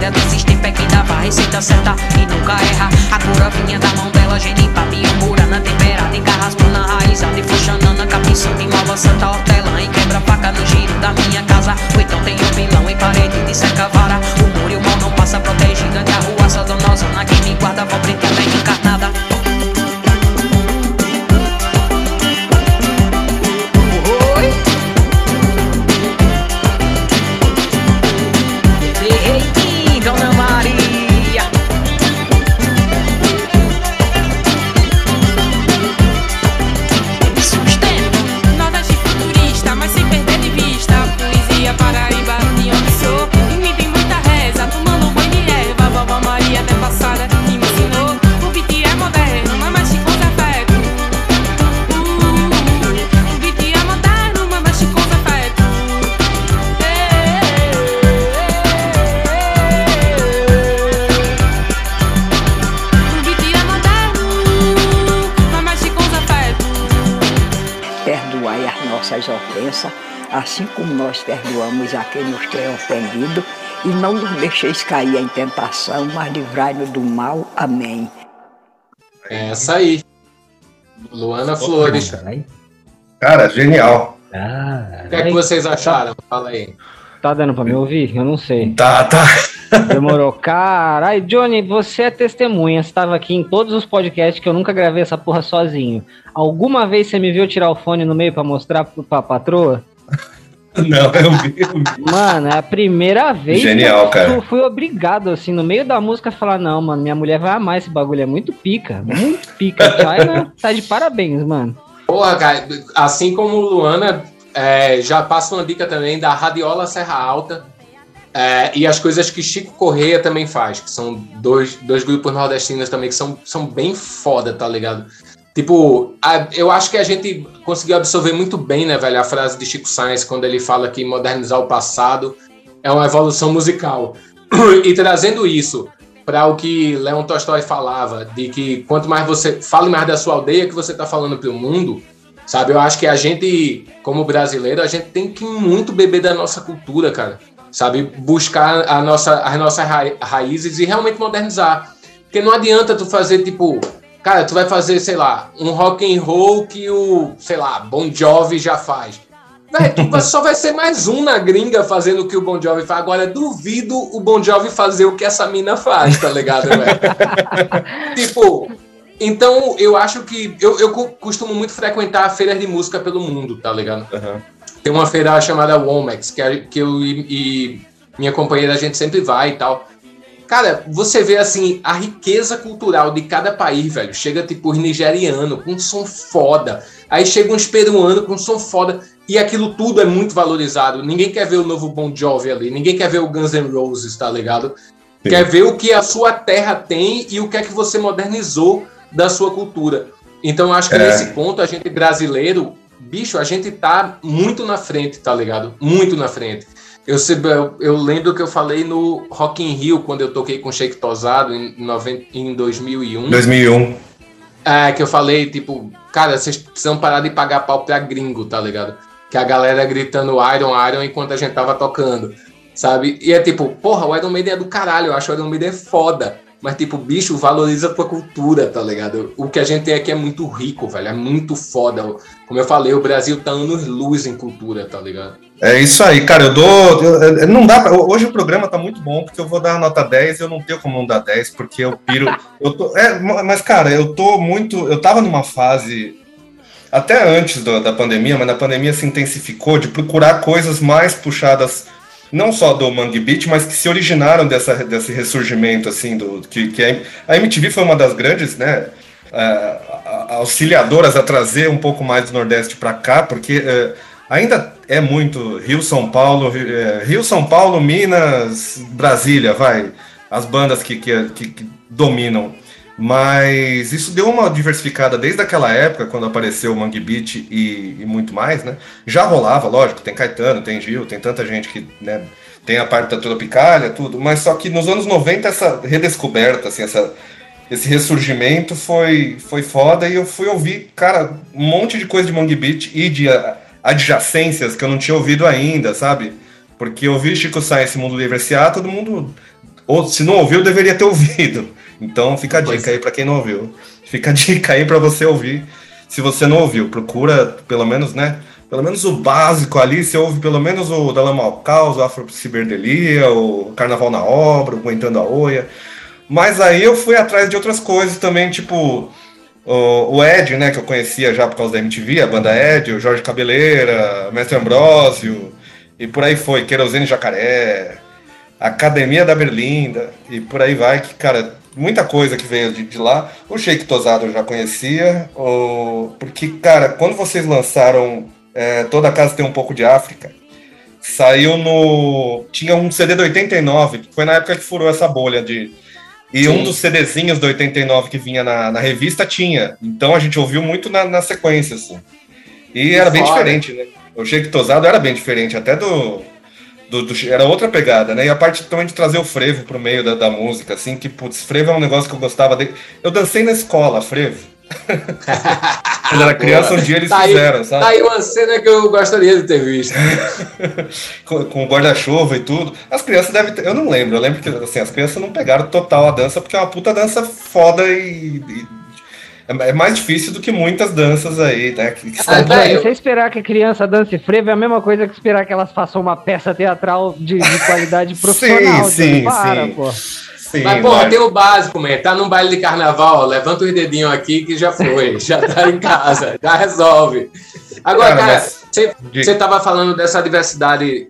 benzedeira desses tempos é quem dava a receita certa e nunca erra. A cura vinha da mão dela, genipa, e não nos deixeis cair em tentação, mas livrai-nos do mal. Amém. É essa aí. Luana Flores. Cara, genial. Ah, O que é que vocês acharam? Fala aí. Tá dando pra me ouvir? Eu não sei. Tá, tá. Demorou. Caralho, Johnny, você é testemunha. Você estava aqui em todos os podcasts que eu nunca gravei essa porra sozinho. Alguma vez você me viu tirar o fone no meio pra mostrar pra patroa? Não, eu vi. eu vi. Mano, é a primeira vez Genial, que eu cara. fui obrigado, assim, no meio da música, a falar: não, mano, minha mulher vai amar esse bagulho. É muito pica. Muito pica. China tá de parabéns, mano. Porra, cara, assim como Luana, é, já passa uma dica também da Radiola Serra Alta é, e as coisas que Chico Correia também faz, que são dois, dois grupos nordestinos também que são, são bem foda, tá ligado? Tipo, a- eu acho que a gente conseguiu absorver muito bem, né, velho, a frase de Chico Sainz quando ele fala que modernizar o passado é uma evolução musical. E trazendo isso para o que Leon Tolstói falava, de que quanto mais você fale mais da sua aldeia que você está falando para o mundo, sabe? Eu acho que a gente, como brasileiro, a gente tem que muito beber da nossa cultura, cara. Sabe? Buscar a nossa, as nossas ra- raízes e realmente modernizar. Porque não adianta tu fazer, tipo, cara, tu vai fazer, sei lá, um rock and roll que o, sei lá, Bon Jovi já faz. Véi, tu vai- só vai ser mais um na gringa fazendo o que o Bon Jovi faz. Agora, duvido o Bon Jovi fazer o que essa mina faz, tá ligado, velho? tipo, então eu acho que. Eu, eu co- costumo muito frequentar feiras de música pelo mundo, tá ligado? Tem uma feira chamada Womex, que, é- que eu e, e minha companheira a gente sempre vai e tal. Cara, você vê assim a riqueza cultural de cada país, velho. Chega tipo os nigerianos com som foda. Aí chega uns peruanos com som foda. E aquilo tudo é muito valorizado. Ninguém quer ver o novo Bon Jovi ali. Ninguém quer ver o Guns N' Roses, tá ligado? Sim. Quer ver o que a sua terra tem e o que é que você modernizou da sua cultura. Então eu acho que É. nesse ponto a gente brasileiro, bicho, a gente tá muito na frente, tá ligado? Muito na frente. Eu, eu, lembro que eu falei no Rock in Rio, quando eu toquei com Shake Tosado em, 90, em 2001. 2001. É, que eu falei, tipo, cara, vocês precisam parar de pagar pau pra gringo, tá ligado? Que a galera gritando Iron, Iron enquanto a gente tava tocando, sabe? E é tipo, porra, o Iron Maiden é do caralho, eu acho o Iron Maiden foda. Mas, tipo, bicho, valoriza tua cultura, tá ligado? O que a gente tem aqui é muito rico, velho, é muito foda. Como eu falei, o Brasil tá anos luz em cultura, tá ligado? É isso aí, cara. Eu dou. eu- eu- não dá pra- hoje o programa tá muito bom, porque eu vou dar a nota 10 e eu não tenho como não dar 10, porque eu piro. Eu tô, é, mas, cara, eu tô muito. Eu tava numa fase. Até antes do- da pandemia, mas na pandemia se intensificou de procurar coisas mais puxadas, não só do Mangue Beat, mas que se originaram dessa, desse ressurgimento, assim, do que, que a, MTV foi uma das grandes, né? a- auxiliadoras a trazer um pouco mais do Nordeste para cá, porque eh, ainda é muito Rio, São Paulo, Rio, eh, Rio, São Paulo, Minas, Brasília, vai, as bandas que, que, que- que dominam. Mas isso deu uma diversificada desde aquela época, quando apareceu o Mangue Beat e, e muito mais, né? Já rolava, lógico, tem Caetano, tem Gil, tem tanta gente que né, tem a parte da Tropicália, tudo, mas só que nos anos 90 essa redescoberta, assim, essa, esse ressurgimento foi, foi foda e eu fui ouvir, cara, um monte de coisa de Mangue Beat e de adjacências que eu não tinha ouvido ainda, sabe? Porque eu ouvi Chico Sainz, Mundo Livre S.A., todo mundo, ou se não ouviu, deveria ter ouvido. Então fica a Pois dica aí pra quem não ouviu. Fica a dica aí pra você ouvir. Se você não ouviu, procura pelo menos, né? Pelo menos o básico ali, você ouve pelo menos o Dalama ao Caos, o Afro Ciberdelia, o Carnaval na Obra, o Aguentando a Oia. Mas aí eu fui atrás de outras coisas também, tipo o, o Ed, né, que eu conhecia já por causa da MTV, a banda Ed, o Jorge Cabeleira, o Mestre Ambrósio, e por aí foi, Querosene Jacaré, Academia da Berlinda, e por aí vai, que, cara, muita coisa que veio de, de lá. O Shake Tosado eu já conhecia, o, porque, cara, quando vocês lançaram é, Toda Casa Tem Um Pouco de África, saiu no. Tinha um CD do 89, que foi na época que furou essa bolha de. E um Sim. dos CDzinhos do 89 que vinha na, na revista tinha. Então a gente ouviu muito na, na sequência, assim. E era bem Foda. diferente, né? O Shake Tosado era bem diferente, até do, do, do- Era outra pegada, né? E a parte também de trazer o frevo pro meio da, da música, assim, que, putz, frevo é um negócio que eu gostava de. Eu dancei na escola, frevo. Quando era criança, um dia eles tá fizeram, aí, sabe? Tá aí uma cena que eu gostaria de ter visto. com, com guarda-chuva e tudo. As crianças devem ter. Eu não lembro. Eu lembro que assim, as crianças não pegaram total a dança, porque é uma puta dança foda e. e é mais difícil do que muitas danças aí, né? Que, que ah, ah, Você esperar que a criança dance frevo é a mesma coisa que esperar que elas façam uma peça teatral de, de qualidade profissional. sim, sim, para, sim. Pô. Sim, mas, pô, tem o básico, man. Tá num baile de carnaval, levanta os dedinhos aqui que já foi, já tá em casa, já resolve. Agora, cara, você mas... tava falando dessa diversidade, de,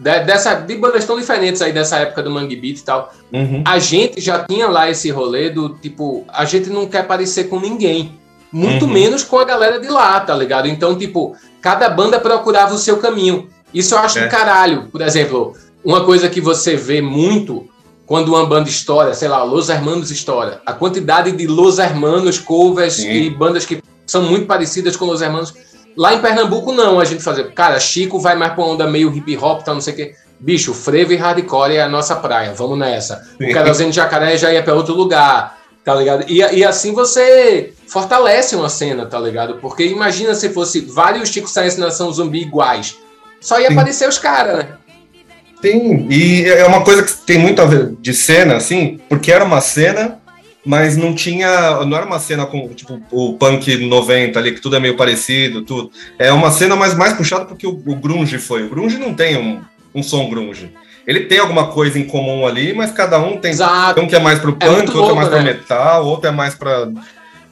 dessa, de bandas tão diferentes aí dessa época do Mangue Beat e tal. Uhum. A gente já tinha lá esse rolê do tipo, a gente não quer parecer com ninguém. Muito uhum. menos com a galera de lá, tá ligado? Então, tipo, cada banda procurava o seu caminho. Isso eu acho é. do caralho. Por exemplo, uma coisa que você vê muito quando uma banda estoura, sei lá, Los Hermanos estoura, a quantidade de Los Hermanos covers Sim. e bandas que são muito parecidas com Los Hermanos. Lá em Pernambuco, não, a gente fazia. Cara, Chico vai mais pra onda meio hip hop, tal, não sei o quê. Bicho, frevo e hardcore é a nossa praia, vamos nessa. O Carolzinho de Jacaré já ia pra outro lugar, tá ligado? E, e assim você fortalece uma cena, tá ligado? Porque imagina se fosse vários Chico Science Nação Zumbi iguais. Só ia Sim. aparecer os caras, né? Sim, e é uma coisa que tem muito a ver de cena, assim, porque era uma cena, mas não tinha. Não era uma cena com tipo o punk 90 ali, que tudo é meio parecido, tudo. É uma cena mais, mais puxada porque o, o Grunge foi. O Grunge não tem um, um som Grunge. Ele tem alguma coisa em comum ali, mas cada um tem. Exato. Um que é mais pro é punk, é outro é mais né? pro metal, outro é mais pra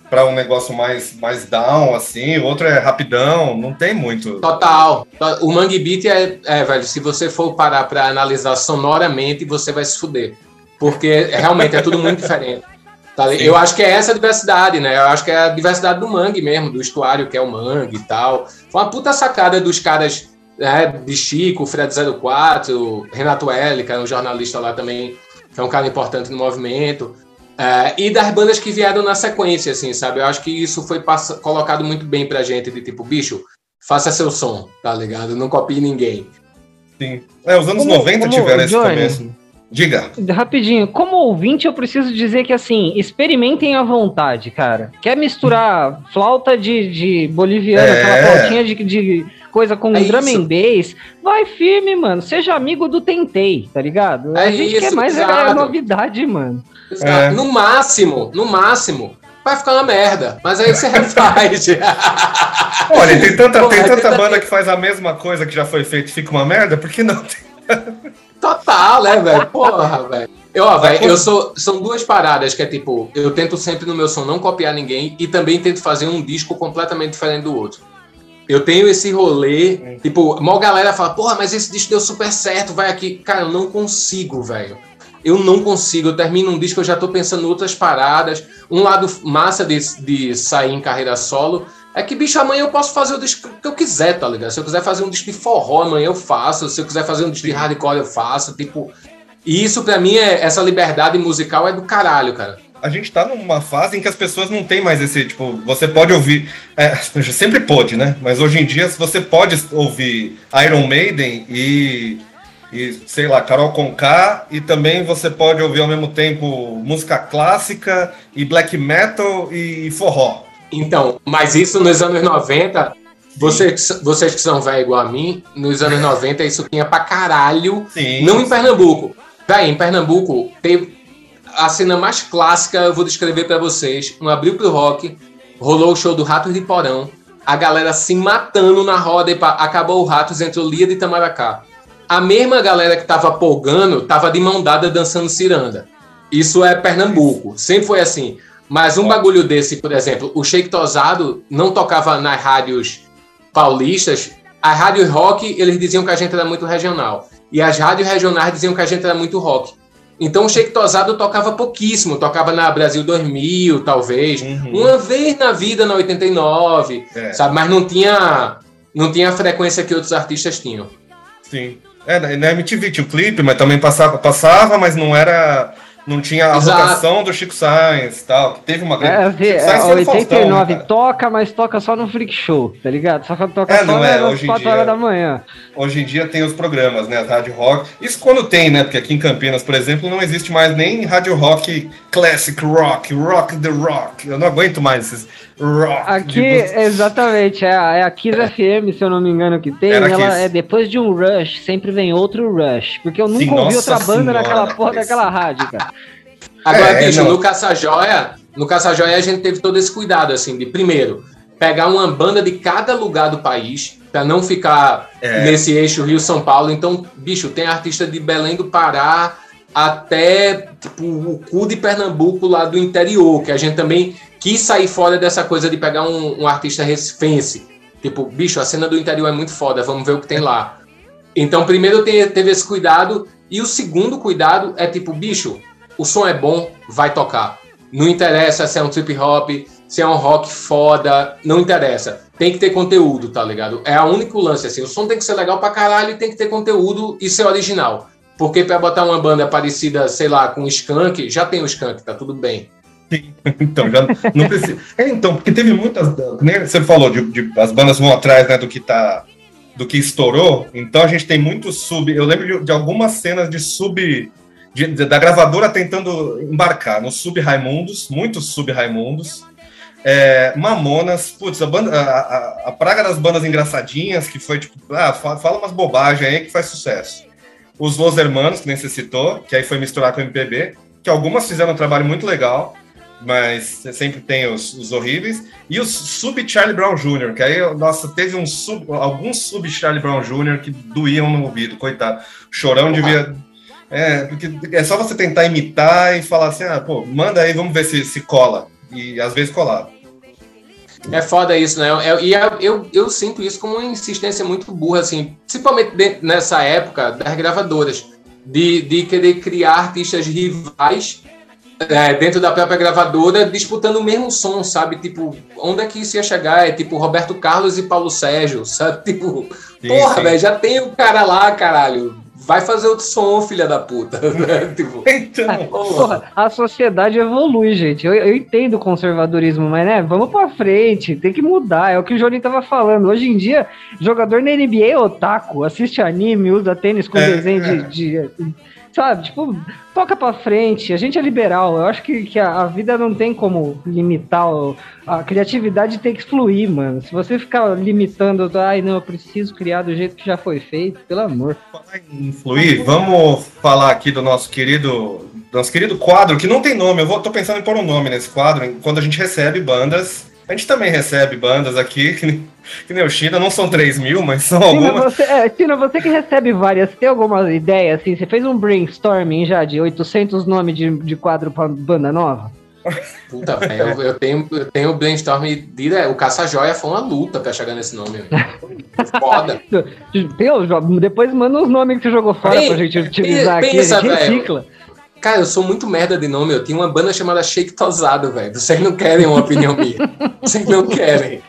para um negócio mais, mais down, assim, o outro é rapidão, não tem muito. Total. O Mangue Beat é, é velho, se você for parar para analisar sonoramente, você vai se fuder. Porque realmente é tudo muito diferente. Tá? Eu acho que é essa a diversidade, né? Eu acho que é a diversidade do mangue mesmo, do estuário que é o mangue e tal. Foi uma puta sacada dos caras né, de Chico, Fred 04, Renato L, que é um jornalista lá também, que é um cara importante no movimento. Uh, e das bandas que vieram na sequência, assim, sabe? Eu acho que isso foi colocado muito bem pra gente, de tipo, bicho, faça seu som, tá ligado? Não copie ninguém. Sim. É, os anos como, 90 como, tiveram esse Johnny, começo. Diga. Rapidinho, como ouvinte, eu preciso dizer que, assim, experimentem à vontade, cara. Quer misturar flauta de, de boliviana, é. aquela flautinha de, de coisa com é drum and bass, vai firme, mano. Seja amigo do Tentei, tá ligado? É a gente isso, quer mais a novidade, mano. É. No máximo, no máximo, vai ficar uma merda. Mas aí você refaz. Olha, tem tanta, Porra, tem tanta banda que faz a mesma coisa que já foi feito e fica uma merda, por que não? Total, né, velho? Porra, velho. Eu, ó, véio, eu sou. São duas paradas que é tipo, eu tento sempre no meu som não copiar ninguém e também tento fazer um disco completamente diferente do outro. Eu tenho esse rolê, hum. tipo, mal galera fala, porra, mas esse disco deu super certo, vai aqui. Cara, eu não consigo, velho eu não consigo. Eu termino um disco, eu já estou pensando em outras paradas. Um lado massa de, de sair em carreira solo é que, bicho, amanhã eu posso fazer o disco que eu quiser, tá ligado? Se eu quiser fazer um disco de forró, amanhã eu faço. Se eu quiser fazer um disco de hardcore, eu faço. Tipo, e isso para mim, é, essa liberdade musical é do caralho, cara. A gente tá numa fase em que as pessoas não têm mais esse, tipo, você pode ouvir. É, sempre pode, né? Mas hoje em dia você pode ouvir Iron Maiden e e sei lá, Carol Conká, e também você pode ouvir ao mesmo tempo música clássica e black metal e forró. Então, mas isso nos anos 90, vocês, vocês que são velho igual a mim, nos anos 90 isso tinha pra caralho. Sim. Não em Pernambuco. Véi, em Pernambuco teve a cena mais clássica, eu vou descrever para vocês. Um abril pro rock, rolou o show do Ratos de Porão, a galera se matando na roda e acabou o Ratos entre o Lia de Itamaracá a mesma galera que tava polgando tava de mão dada dançando ciranda. Isso é Pernambuco, sempre foi assim. Mas um bagulho desse, por exemplo, o Shake Tosado não tocava nas rádios paulistas. As rádios rock, eles diziam que a gente era muito regional. E as rádios regionais diziam que a gente era muito rock. Então o Shake Tosado tocava pouquíssimo, tocava na Brasil 2000, talvez. Uhum. Uma vez na vida, na 89, é. sabe? Mas não tinha, não tinha a frequência que outros artistas tinham. Sim. É, na MTV tinha o clipe, mas também passava, passava, mas não era Não tinha a Exato. rotação do Chico Sainz e tal, que teve uma grande. é, Chico Sainz é, foi no Faustão, 89 né, cara? toca, mas toca só no Freak Show, tá ligado? Só que toca É, só é, em 4 dia- horas da manhã. Hoje em dia tem os programas, né? As rádio rock. Isso quando tem, né? Porque aqui em Campinas, por exemplo, não existe mais nem rádio rock classic rock, rock the rock. Eu não aguento mais esses rock. Aqui, de- exatamente, é a, é a Kiss FM, se eu não me engano, que tem. Era Ela Kiss. é depois de um Rush, sempre vem outro Rush. Porque eu nunca Sim, ouvi outra banda senhora, naquela porra daquela rádio, cara. Agora, É, bicho, não. no Caça-Joia, no Caça-Joia a gente teve todo esse cuidado, assim, de primeiro, pegar uma banda de cada lugar do país, pra não ficar É. nesse eixo Rio-São Paulo. Então, bicho, tem artista de Belém do Pará até, tipo, o cu de Pernambuco lá do interior, que a gente também quis sair fora dessa coisa de pegar um, um artista recifense. Tipo, bicho, a cena do interior é muito foda, vamos ver o que tem lá. Então, primeiro te- teve esse cuidado, e o segundo cuidado é tipo, bicho, o som é bom, vai tocar. Não interessa se é um trip hop, se é um rock foda, não interessa. Tem que ter conteúdo, tá ligado? É a único lance, assim. O som tem que ser legal pra caralho e tem que ter conteúdo e ser original. Porque pra botar uma banda parecida, sei lá, com Skank, já tem o Skank, tá tudo bem. Então, já não precisa. É, então, porque teve muitas. Nem você falou, de, de- as bandas vão atrás né, do que tá. Do que estourou. Então a gente tem muito sub. Eu lembro de, de algumas cenas de sub. de- da gravadora tentando embarcar no sub Raimundos, muitos sub Raimundos. É, Mamonas, putz, a, banda, a, a- a praga das bandas engraçadinhas, que foi tipo, ah, fa- fala umas bobagens aí que faz sucesso. Os Los Hermanos, que nem você citou, que aí foi misturar com o MPB, que algumas fizeram um trabalho muito legal, mas sempre tem os, os horríveis. E os sub Charlie Brown Jr., que aí, nossa, teve um sub, alguns sub Charlie Brown Jr. que doíam no ouvido, coitado. O Chorão devia. É, porque é só você tentar imitar e falar assim, ah, pô, manda aí, vamos ver se, se cola. E às vezes colava. É foda isso, né? E eu, eu sinto isso como uma insistência muito burra, assim, principalmente nessa época das gravadoras, de, de querer criar artistas rivais é, dentro da própria gravadora, disputando o mesmo som, sabe? Tipo, onde é que isso ia chegar? É tipo Roberto Carlos e Paulo Sérgio, sabe? Tipo, Sim, porra, velho, já tem o cara lá, caralho. Vai fazer outro som, filha da puta. né? tipo, Então, Porra, a sociedade evolui, gente. Eu, eu entendo o conservadorismo, mas né, vamos pra frente, tem que mudar. É o que o Johnny tava falando. Hoje em dia, jogador na NBA é otaku, assiste anime, usa tênis com É, desenho é. de, de- Sabe, tipo, toca pra frente. A gente é liberal. Eu acho que, que a, a vida não tem como limitar. a criatividade tem que fluir, mano. Se você ficar limitando, ai, não, eu preciso criar do jeito que já foi feito, pelo amor. influir, vamos falar aqui do nosso querido, nosso querido quadro, que não tem nome, eu vou, tô pensando em pôr um nome nesse quadro, quando a gente recebe bandas, a gente também recebe bandas aqui, que, nem- que nem o China, não são 3 mil, mas são Tina, algumas. você, é, Tina, você que recebe várias, tem alguma ideia, assim, você fez um brainstorming já de 800 nomes de, de quadro pra banda nova? puta, velho, eu, eu tenho, eu tenho o brainstorm direto. O Caça-Joia foi uma luta pra chegar nesse nome. Foda. Deus, depois manda os nomes que você jogou fora Ei, pra gente utilizar ei, aqui, pensa, a gente velho. Cara, eu sou muito merda de nome. Eu tinha uma banda chamada Shake Tosado, velho. Vocês não querem uma opinião minha. Vocês não querem.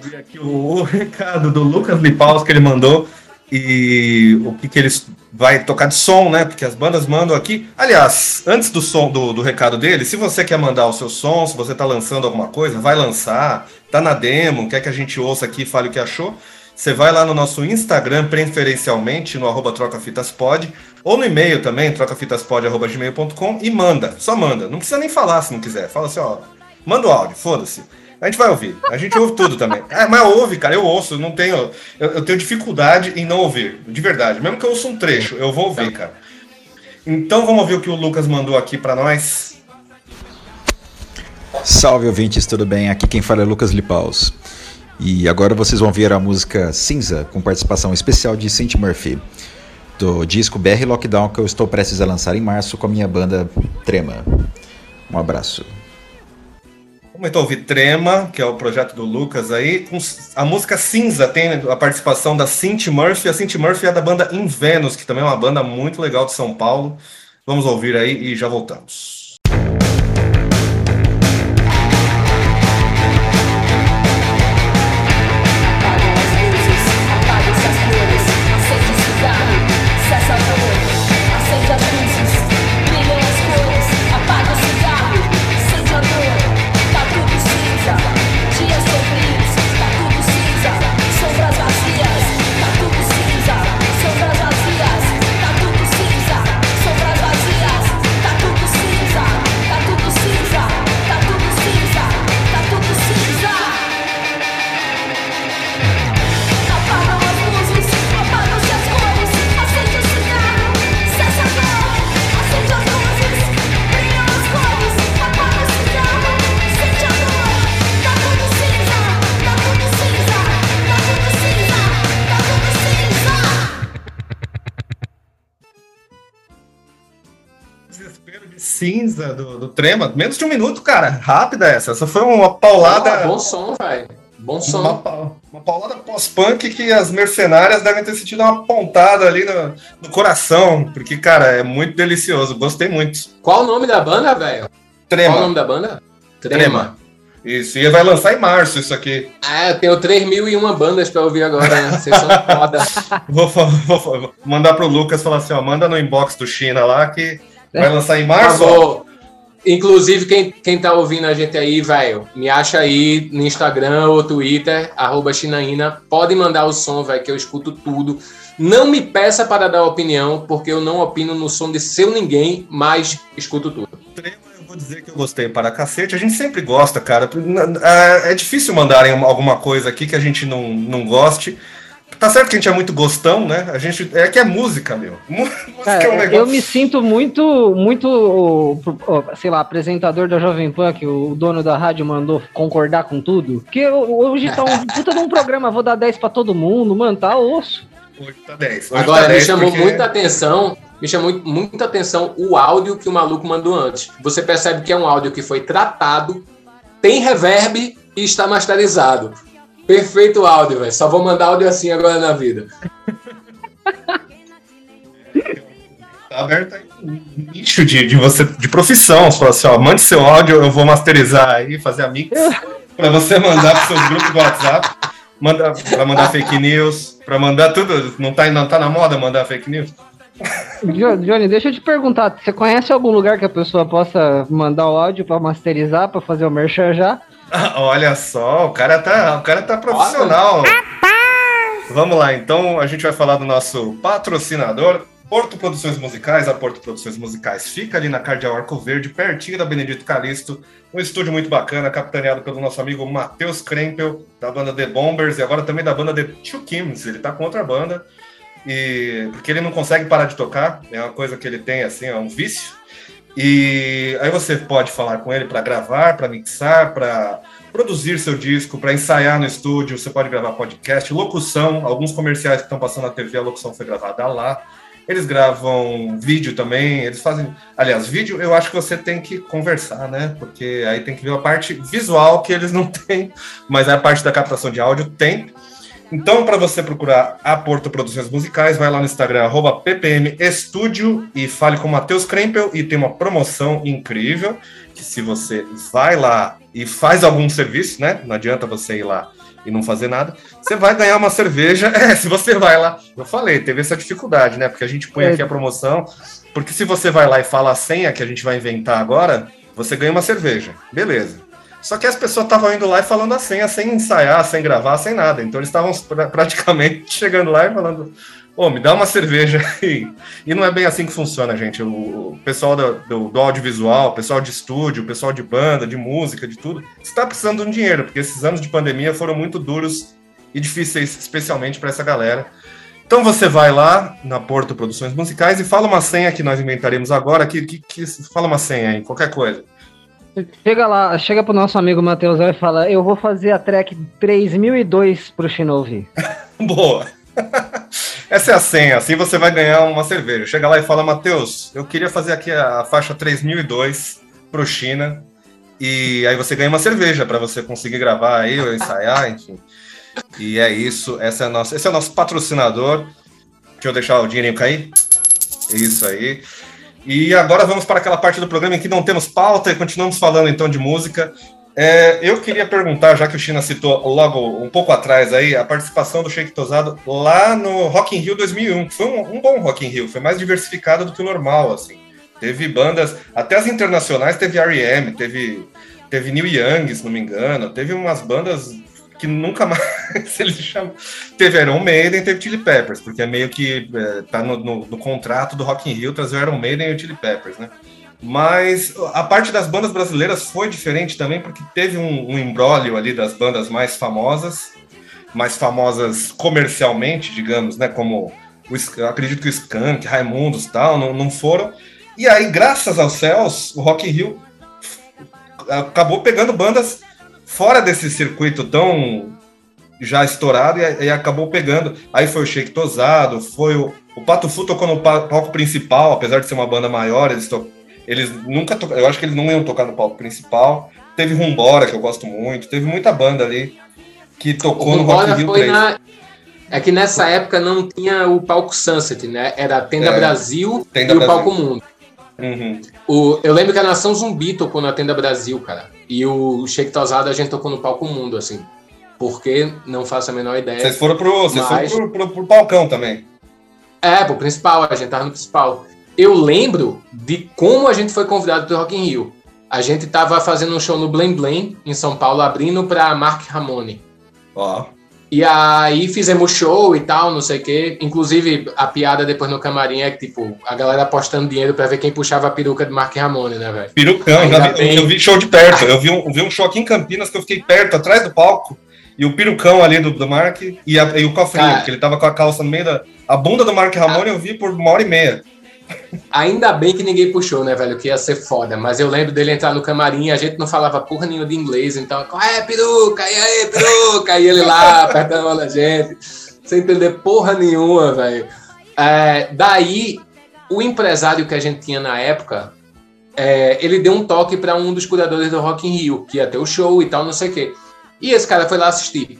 Vi aqui o, o recado do Lucas Lipaus que ele mandou e o que, que eles vai tocar de som, né? Porque as bandas mandam aqui. Aliás, antes do som do, do recado dele, se você quer mandar o seu som, se você tá lançando alguma coisa, vai lançar, tá na demo, quer que a gente ouça aqui e fale o que achou. Você vai lá no nosso Instagram, preferencialmente no arroba trocafitaspod, ou no e-mail também, trocafitaspod.gmail.com e manda, só manda. Não precisa nem falar se não quiser. Fala assim, ó, manda o áudio, foda-se. A gente vai ouvir. A gente ouve tudo também. É, mas ouve, cara, eu ouço, não tenho. Eu, eu tenho dificuldade em não ouvir. De verdade. Mesmo que eu ouça um trecho, eu vou ouvir, cara. Então vamos ouvir o que o Lucas mandou aqui pra nós. Salve ouvintes, tudo bem? Aqui quem fala é Lucas Lipaus. E agora vocês vão ver a música Cinza, com participação especial de Cinti Murphy, do disco BR Lockdown que eu estou prestes a lançar em março com a minha banda Trema. Um abraço. Vamos então ouvir Trema, que é o projeto do Lucas aí. A música Cinza tem a participação da Cinti Murphy. A Cinti Murphy é da banda Invenus, que também é uma banda muito legal de São Paulo. Vamos ouvir aí e já voltamos. Trema. Menos de um minuto, cara. Rápida essa. Essa foi uma paulada. Ah, bom som, velho. Bom som. Uma, uma paulada pós-punk que as mercenárias devem ter sentido uma pontada ali no, no, coração. Porque, cara, é muito delicioso. Gostei muito. Qual o nome da banda, velho? Trema. Qual o nome da banda? Trema. Trema. Isso, e vai lançar em março isso aqui. Ah, eu tenho 3 mil e uma bandas pra ouvir agora, né? Vocês são foda. vou, vou, vou, mandar pro Lucas falar assim, ó, manda no inbox do China lá que vai lançar em março. Inclusive, quem, quem tá ouvindo a gente aí, velho, me acha aí no Instagram ou Twitter, arroba Chinaína. Pode mandar o som, velho, que eu escuto tudo. Não me peça para dar opinião, porque eu não opino no som de seu ninguém, mas escuto tudo vou dizer que eu gostei para cacete. A gente sempre gosta, cara. É, é difícil mandarem alguma coisa aqui que a gente não, não goste. Tá certo que a gente é muito gostão, né? A gente é que é música, meu. Música é, é um negócio... Eu me sinto muito, muito, sei lá, apresentador da Jovem Pan que o dono da rádio mandou concordar com tudo. Porque hoje tá um puta de um programa, vou dar 10 para todo mundo, mano, tá osso. Hoje tá 10. Hoje Agora, tá 10 me chamou porque... muita atenção me chamou muita atenção o áudio que o maluco mandou antes. Você percebe que é um áudio que foi tratado, tem reverb e está masterizado. Perfeito áudio, velho. Só vou mandar áudio assim agora na vida. tá aberto aí um nicho de, de você de profissão. Fala assim, ó, mande seu áudio, eu vou masterizar aí, fazer a mix para você mandar para seus grupos do WhatsApp. Manda, para mandar fake news, para mandar tudo. Não tá, não tá na moda mandar fake news? Johnny, deixa eu te perguntar, você conhece algum lugar que a pessoa possa mandar o áudio para masterizar, para fazer o merchan já? olha só, o cara tá, o cara tá profissional. Vamos lá, então a gente vai falar do nosso patrocinador, Porto Produções Musicais. A Porto Produções Musicais fica ali na Cardeal Arco Verde, pertinho da Benedito Calixto. Um estúdio muito bacana, capitaneado pelo nosso amigo Matheus Krempel, da banda The Bombers e agora também da banda The Two Kims. Ele tá com outra banda e porque ele não consegue parar de tocar, é uma coisa que ele tem assim, é um vício. E aí você pode falar com ele para gravar, para mixar, para produzir seu disco, para ensaiar no estúdio, você pode gravar podcast, locução, alguns comerciais que estão passando na TV, a locução foi gravada lá. Eles gravam vídeo também, eles fazem. Aliás, vídeo eu acho que você tem que conversar, né? Porque aí tem que ver a parte visual que eles não têm, mas a parte da captação de áudio tem. Então, para você procurar a Porto Produções Musicais, vai lá no Instagram, arroba PPM Estúdio e fale com o Matheus Krempel e tem uma promoção incrível, que se você vai lá e faz algum serviço, né? Não adianta você ir lá e não fazer nada, você vai ganhar uma cerveja. É, se você vai lá. Eu falei, teve essa dificuldade, né? Porque a gente põe é. aqui a promoção. Porque se você vai lá e fala a senha que a gente vai inventar agora, você ganha uma cerveja. Beleza. Só que as pessoas estavam indo lá e falando a senha sem ensaiar, sem gravar, sem nada. Então eles estavam pra, praticamente chegando lá e falando: Ô, oh, me dá uma cerveja aí. E não é bem assim que funciona, gente. O, o pessoal do, do, do, audiovisual, o pessoal de estúdio, o pessoal de banda, de música, de tudo, está precisando de um dinheiro, porque esses anos de pandemia foram muito duros e difíceis, especialmente para essa galera. Então você vai lá na Porto Produções Musicais e fala uma senha que nós inventaremos agora, que, que, que fala uma senha aí, qualquer coisa. Chega lá, chega pro nosso amigo Matheus e fala: Eu vou fazer a track 3002 pro Chino ouvir. Boa! Essa é a senha, assim você vai ganhar uma cerveja. Chega lá e fala: Matheus, eu queria fazer aqui a faixa 3002 pro China. E aí você ganha uma cerveja para você conseguir gravar aí ou ensaiar, enfim. E é isso, essa é a nossa, esse é o nosso patrocinador. Deixa eu deixar o dinheirinho cair. Isso aí. E agora vamos para aquela parte do programa em que não temos pauta e continuamos falando então de música. É, eu queria perguntar, já que o China citou logo um pouco atrás aí, a participação do Sheik Tosado lá no Rock in Rio 2001, que foi um, um, bom Rock in Rio, foi mais diversificado do que o normal, assim. Teve bandas, até as internacionais teve R.E.M., teve, teve Neil Young, se não me engano, teve umas bandas que nunca mais eles chamam. Teve Iron Maiden, teve Chili Peppers, porque é meio que é, tá no, no, no, contrato do Rock in Rio trazer o Iron Maiden e o Chili Peppers, né? Mas a parte das bandas brasileiras foi diferente também, porque teve um, um imbróglio ali das bandas mais famosas, mais famosas comercialmente, digamos, né? Como o, acredito que o Skank, Raimundos e tal, não, não foram. E aí, graças aos céus, o Rock in Rio acabou pegando bandas fora desse circuito tão já estourado e, e acabou pegando. Aí foi o Shake Tosado, foi o, o Pato Fu tocou no palco principal, apesar de ser uma banda maior, eles, to, Eles nunca to... Eu acho que eles não iam tocar no palco principal. Teve Rumbora, que eu gosto muito. Teve muita banda ali que tocou no Rock in Rio 3. Na... É que nessa época não tinha o palco Sunset, né? Era a Tenda é, Brasil Tenda e Brasil. o palco Mundo. Uhum. O, eu lembro que a Nação Zumbi tocou na Tenda Brasil, cara. E o Shake Tosado a gente tocou no palco Mundo, assim. Porque não faço a menor ideia. Vocês foram pro, vocês mas... foram pro, pro, pro palcão também. É, pro principal, a gente tava no principal. Eu lembro de como a gente foi convidado pro Rock in Rio. A gente tava fazendo um show no Blém Blém, em São Paulo, abrindo pra Mark Ramone. Ó. E aí fizemos show e tal, não sei o quê. Inclusive, a piada depois no camarim é que, tipo, a galera apostando dinheiro pra ver quem puxava a peruca de Mark Ramone, né, velho? Perucão, já vi, bem... eu vi show de perto. Eu vi, um, vi um show aqui em Campinas que eu fiquei perto, atrás do palco. E o perucão ali do, do Mark e, a, e o cofrinho, Cara, que ele tava com a calça no meio da. A bunda do Mark Ramone eu vi por uma hora e meia. Ainda bem que ninguém puxou, né, velho? Que ia ser foda. Mas eu lembro dele entrar no camarim, a gente não falava porra nenhuma de inglês, então, é, peruca? E aí, peruca? E ele lá, apertando a mão da gente, sem entender porra nenhuma, velho. É, daí, o empresário que a gente tinha na época, é, ele deu um toque para um dos curadores do Rock in Rio, que ia ter o show e tal, não sei o quê. E esse cara foi lá assistir.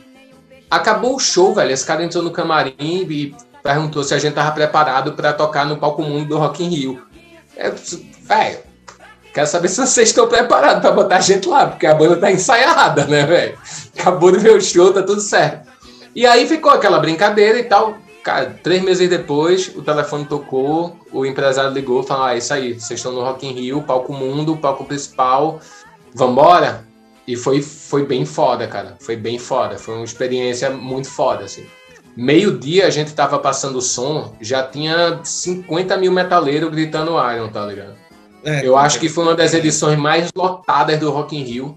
Acabou o show, velho. Esse cara entrou no camarim e perguntou se a gente tava preparado para tocar no palco mundo do Rock in Rio. É, velho, quero saber se vocês estão preparados para botar a gente lá, porque a banda tá ensaiada, né, velho? Acabou de ver o show, tá tudo certo. E aí ficou aquela brincadeira e tal. Cara, três meses depois, o telefone tocou, o empresário ligou e falou: Ah, isso aí, vocês estão no Rock in Rio, palco mundo, palco principal, vambora? E foi, foi bem foda, cara. Foi bem foda. Foi uma experiência muito foda, assim. Meio-dia a gente tava passando o som, já tinha 50 mil metaleiros gritando Iron, tá ligado? É, Eu acho que foi uma das edições mais lotadas do Rock in Rio,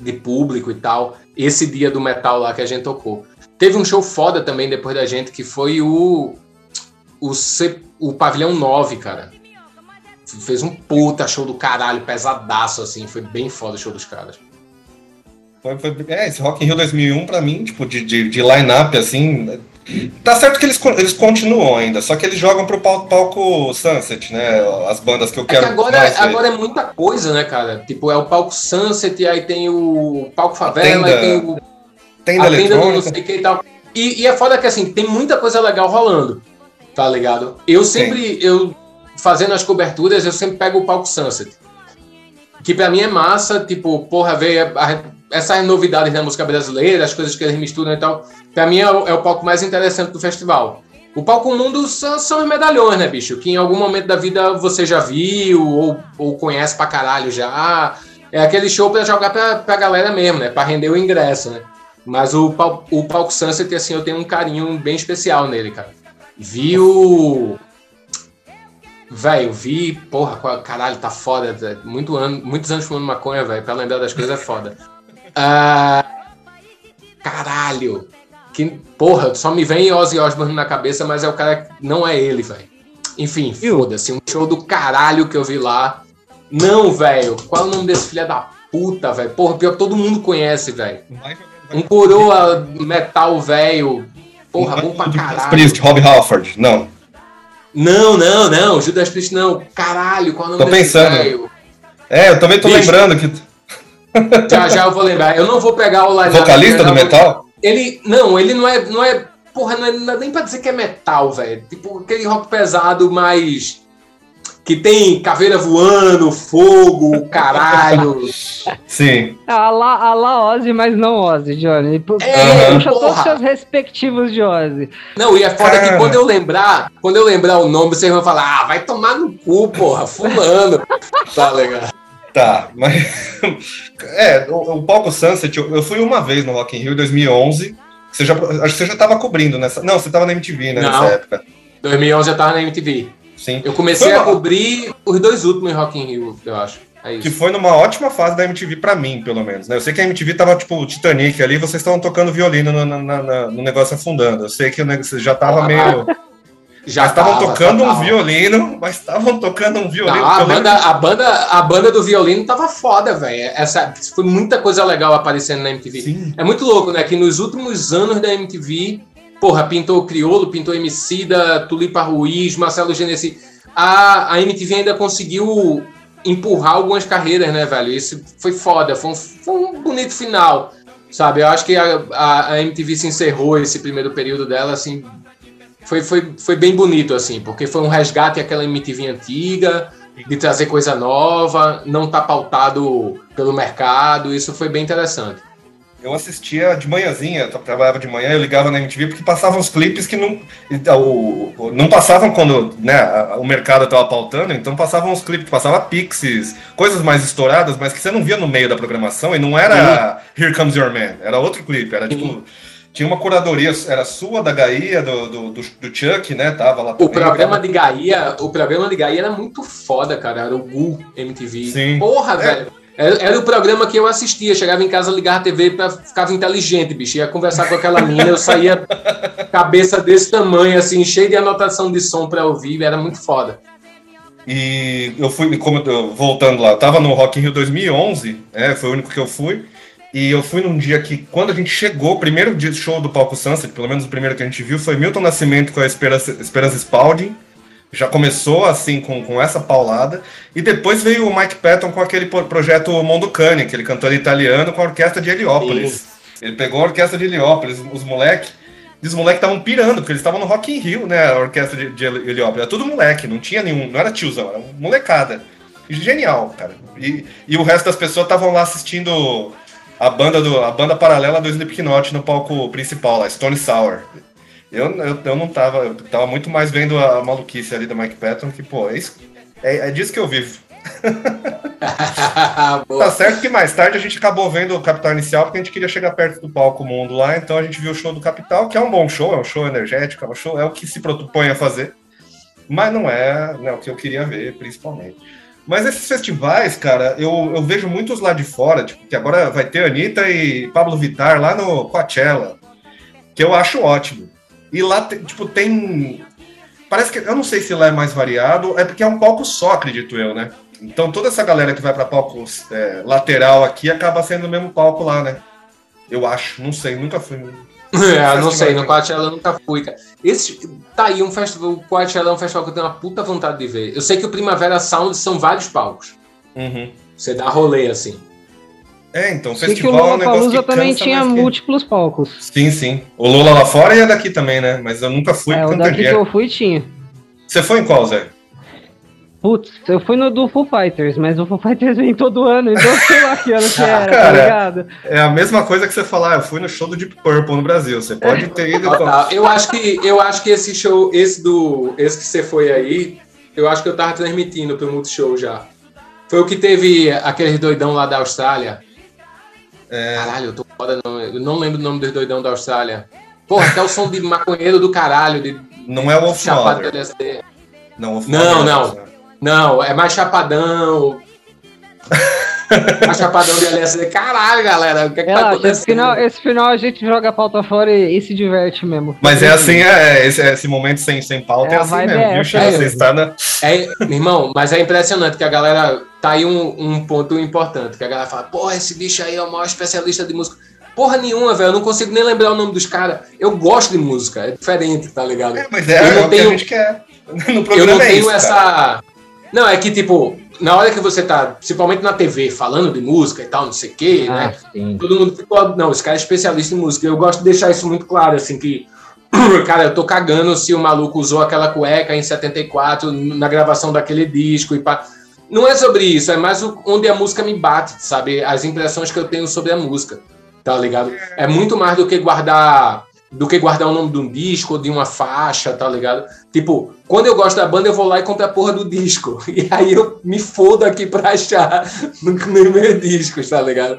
de público e tal. Esse dia do metal lá que a gente tocou. Teve um show foda também depois da gente, que foi o. O, C, o Pavilhão 9, cara. Fez um puta show do caralho, pesadaço, assim. Foi bem foda o show dos caras. Foi, foi, é, esse Rock in Rio 2001, pra mim, tipo, de, de, de line-up, assim... Tá certo que eles, eles continuam ainda, só que eles jogam pro palco, palco Sunset, né? As bandas que eu quero. É que agora, agora é muita coisa, né, cara? Tipo, é o palco Sunset, aí tem o palco Favela, tenda, aí tem o. Tenda a tenda do não sei que e tal. E, e, é foda que assim, tem muita coisa legal rolando, tá ligado? Eu sempre, eu fazendo as coberturas, eu sempre pego o palco Sunset. Que pra mim é massa, tipo, porra, ver a, essas novidades da música brasileira, as coisas que eles misturam e tal, pra mim é o, é o palco mais interessante do festival. O palco mundo são, são, os medalhões, né, bicho? Que em algum momento da vida você já viu ou, ou conhece pra caralho já. É aquele show pra jogar pra, pra galera mesmo, né? Pra render o ingresso, né? Mas o, o palco Sunset, assim, eu tenho um carinho bem especial nele, cara. Vi o. Velho, vi, porra, caralho, tá foda. Muito ano, muitos anos fumando maconha, velho. Pra lembrar das coisas é foda. Ah, caralho. Que, porra, só me vem Ozzy Osbourne na cabeça, mas é o cara. Não é ele, velho. Enfim, foda-se. Um show do caralho que eu vi lá. Não, velho. Qual é o nome desse filho da puta, velho? Porra, pior que todo mundo conhece, velho. Um coroa metal, velho. Porra, bom pra caralho. Priest, Rob Halford, não. Não, não, não. Judas Priest, não. Caralho, qual é o nome tô desse pensando. É, eu também tô Bicho, lembrando que. Já já eu vou lembrar. Eu não vou pegar o line Vocalista do metal? Ele. Não, ele não é. Não é porra, não é, não é nem pra dizer que é metal, velho. Tipo, aquele rock pesado, mais. Que tem caveira voando, fogo, caralho. Sim. A lá, a lá Ozzy, mas não Ozzy, Johnny. É, puxa porra. todos os seus respectivos de Ozzy. Não, e é foda que quando eu lembrar, quando eu lembrar o nome, vocês vão falar, ah, vai tomar no cu, porra, fulano. tá legal. Tá, mas. É, o, o palco Sunset, eu, eu, fui uma vez no Rock in Rio em 2011. Você já, acho que você já estava cobrindo nessa. Não, você estava na MTV, né? Não, nessa época. 2011 eu estava na MTV. Sim. Eu comecei uma... a cobrir os dois últimos Rock in Rio, eu acho. É que foi numa ótima fase da MTV para mim, pelo menos. Né? Eu sei que a MTV tava tipo Titanic ali, vocês estavam tocando violino no, no, no, no, negócio afundando. Eu sei que você já tava ah, meio. Já estavam tocando um violino, mas estavam tocando um violino. Não, a, banda, a, banda, a banda do violino tava foda, velho. Essa foi muita coisa legal aparecendo na MTV. Sim. É muito louco, né? Que nos últimos anos da MTV, porra, pintou Criolo, pintou MC da Tulipa Ruiz, Marcelo Genesi. A, a MTV ainda conseguiu empurrar algumas carreiras, né, velho? Isso foi foda, foi um, foi um bonito final, sabe? Eu acho que a, a, a, MTV se encerrou esse primeiro período dela, assim, foi, foi, foi bem bonito, assim, porque foi um resgate àquela MTV antiga, de trazer coisa nova, não tá pautado pelo mercado, isso foi bem interessante eu assistia de manhãzinha, trabalhava de manhã, eu ligava na MTV porque passavam os clipes que não, o, não passavam quando né, o mercado estava pautando, então passavam os clipes, passava Pixies, coisas mais estouradas, mas que você não via no meio da programação e não era Here Comes Your Man, era outro clipe, era tipo. Tinha uma curadoria, era sua, da Gaia, do, do, do, do Chuck, né? Tava lá também, O programa de Gaia, o programa de Gaia era muito foda, cara. Era o Gu MTV. Sim. Porra, é. velho. Era, era, o programa que eu assistia. Chegava em casa, ligava a TV, pra, ficava inteligente, bicho. Ia conversar com aquela mina, eu saía cabeça desse tamanho, assim, cheio de anotação de som para ouvir. Era muito foda. E eu fui, como voltando lá, tava no Rock in Rio 2011, né, foi o único que eu fui. E eu fui num dia que, quando a gente chegou, o primeiro dia show do Palco Sunset, pelo menos o primeiro que a gente viu, foi Milton Nascimento com a Esperança, Esperança Spalding já começou assim com, com essa paulada e depois veio o Mike Patton com aquele projeto Mondocane, aquele cantor italiano com a orquestra de Heliópolis. Ele pegou a orquestra de Heliópolis, os moleques os moleques estavam pirando, porque eles estavam no Rock in Rio, né? A orquestra de, de Heliópolis. Era tudo moleque, não tinha nenhum, não era tiozão, era molecada. Genial, cara. E, e o resto das pessoas estavam lá assistindo a banda do a banda paralela do Slipknot no palco principal, lá, Stone Sour. Eu, eu, eu não tava, eu tava muito mais vendo a maluquice ali do Mike Patton, que, pô, é, isso, é, é disso que eu vivo. tá certo que mais tarde a gente acabou vendo o Capital Inicial porque a gente queria chegar perto do palco mundo lá, então a gente viu o show do Capital, que é um bom show, é um show energético, é um show, é o que se propõe a fazer, mas não é, não é o que eu queria ver, principalmente. Mas esses festivais, cara, eu, eu vejo muitos lá de fora, tipo, que agora vai ter Anitta e Pablo Vittar lá no Coachella, que eu acho ótimo. E lá, tipo, tem. Parece que. Eu não sei se lá é mais variado, é porque é um palco só, acredito eu, né? Então toda essa galera que vai para palco é, lateral aqui acaba sendo o mesmo palco lá, né? Eu acho, não sei, nunca fui. É, não sei, no Coachella eu nunca fui, cara. Esse, tá aí um festival, o Coachella é um festival que eu tenho uma puta vontade de ver. Eu sei que o Primavera Sound são vários palcos. Uhum. Você dá rolê assim. É, então, Sei festival que o Lula é um negócio que também tinha múltiplos palcos. Sim, sim. O Lula lá fora e é daqui também, né? Mas eu nunca fui. É, o daqui que eu fui tinha. Você foi em qual, Zé? Putz, eu fui no do Foo Fighters, mas o Foo Fighters vem todo ano, então sei lá que ano que era, tá cara, tá ligado? É a mesma coisa que você falar, eu fui no show do Deep Purple no Brasil. Você pode ter ido. Ah, eu acho que eu acho que esse show, esse do. Esse que você foi aí, eu acho que eu tava transmitindo pro Multishow já. Foi o que teve aqueles doidão lá da Austrália. É... Caralho, eu tô foda, não. Eu não lembro o nome dos doidão da Austrália. Porra, até o som de maconheiro do caralho. De, não é o Wolf Não, não, não. Não, é mais chapadão. mais chapadão de LSD. Caralho, galera, o que, é que tá acontecendo? Esse final, esse final a gente joga a pauta fora e, e se diverte mesmo. Mas é assim, é, esse, esse momento sem, sem pauta é, é assim mesmo, é viu, Chico? Você está na... É, irmão, mas é impressionante que a galera tá aí um, um ponto importante, que a galera fala, porra, esse bicho aí é o maior especialista de música. Porra nenhuma, velho, eu não consigo nem lembrar o nome dos caras. Eu gosto de música, é diferente, tá ligado? É, mas é, eu não é tenho, o que a gente quer. No eu não é tenho isso, essa... Cara. Não, é que, tipo, na hora que você tá, principalmente na TV, falando de música e tal, não sei o quê, ah, né? Sim. Todo mundo ficou, não, esse cara é especialista em música. Eu gosto de deixar isso muito claro, assim, que, cara, eu tô cagando se o maluco usou aquela cueca em 74 na gravação daquele disco e pá. Não é sobre isso, é mais onde a música me bate, sabe? As impressões que eu tenho sobre a música, tá ligado? É muito mais do que guardar do que guardar o nome de um disco ou de uma faixa, tá ligado? Tipo, quando eu gosto da banda, eu vou lá e compro a porra do disco. E aí eu me fodo aqui pra achar nos meus discos, tá ligado?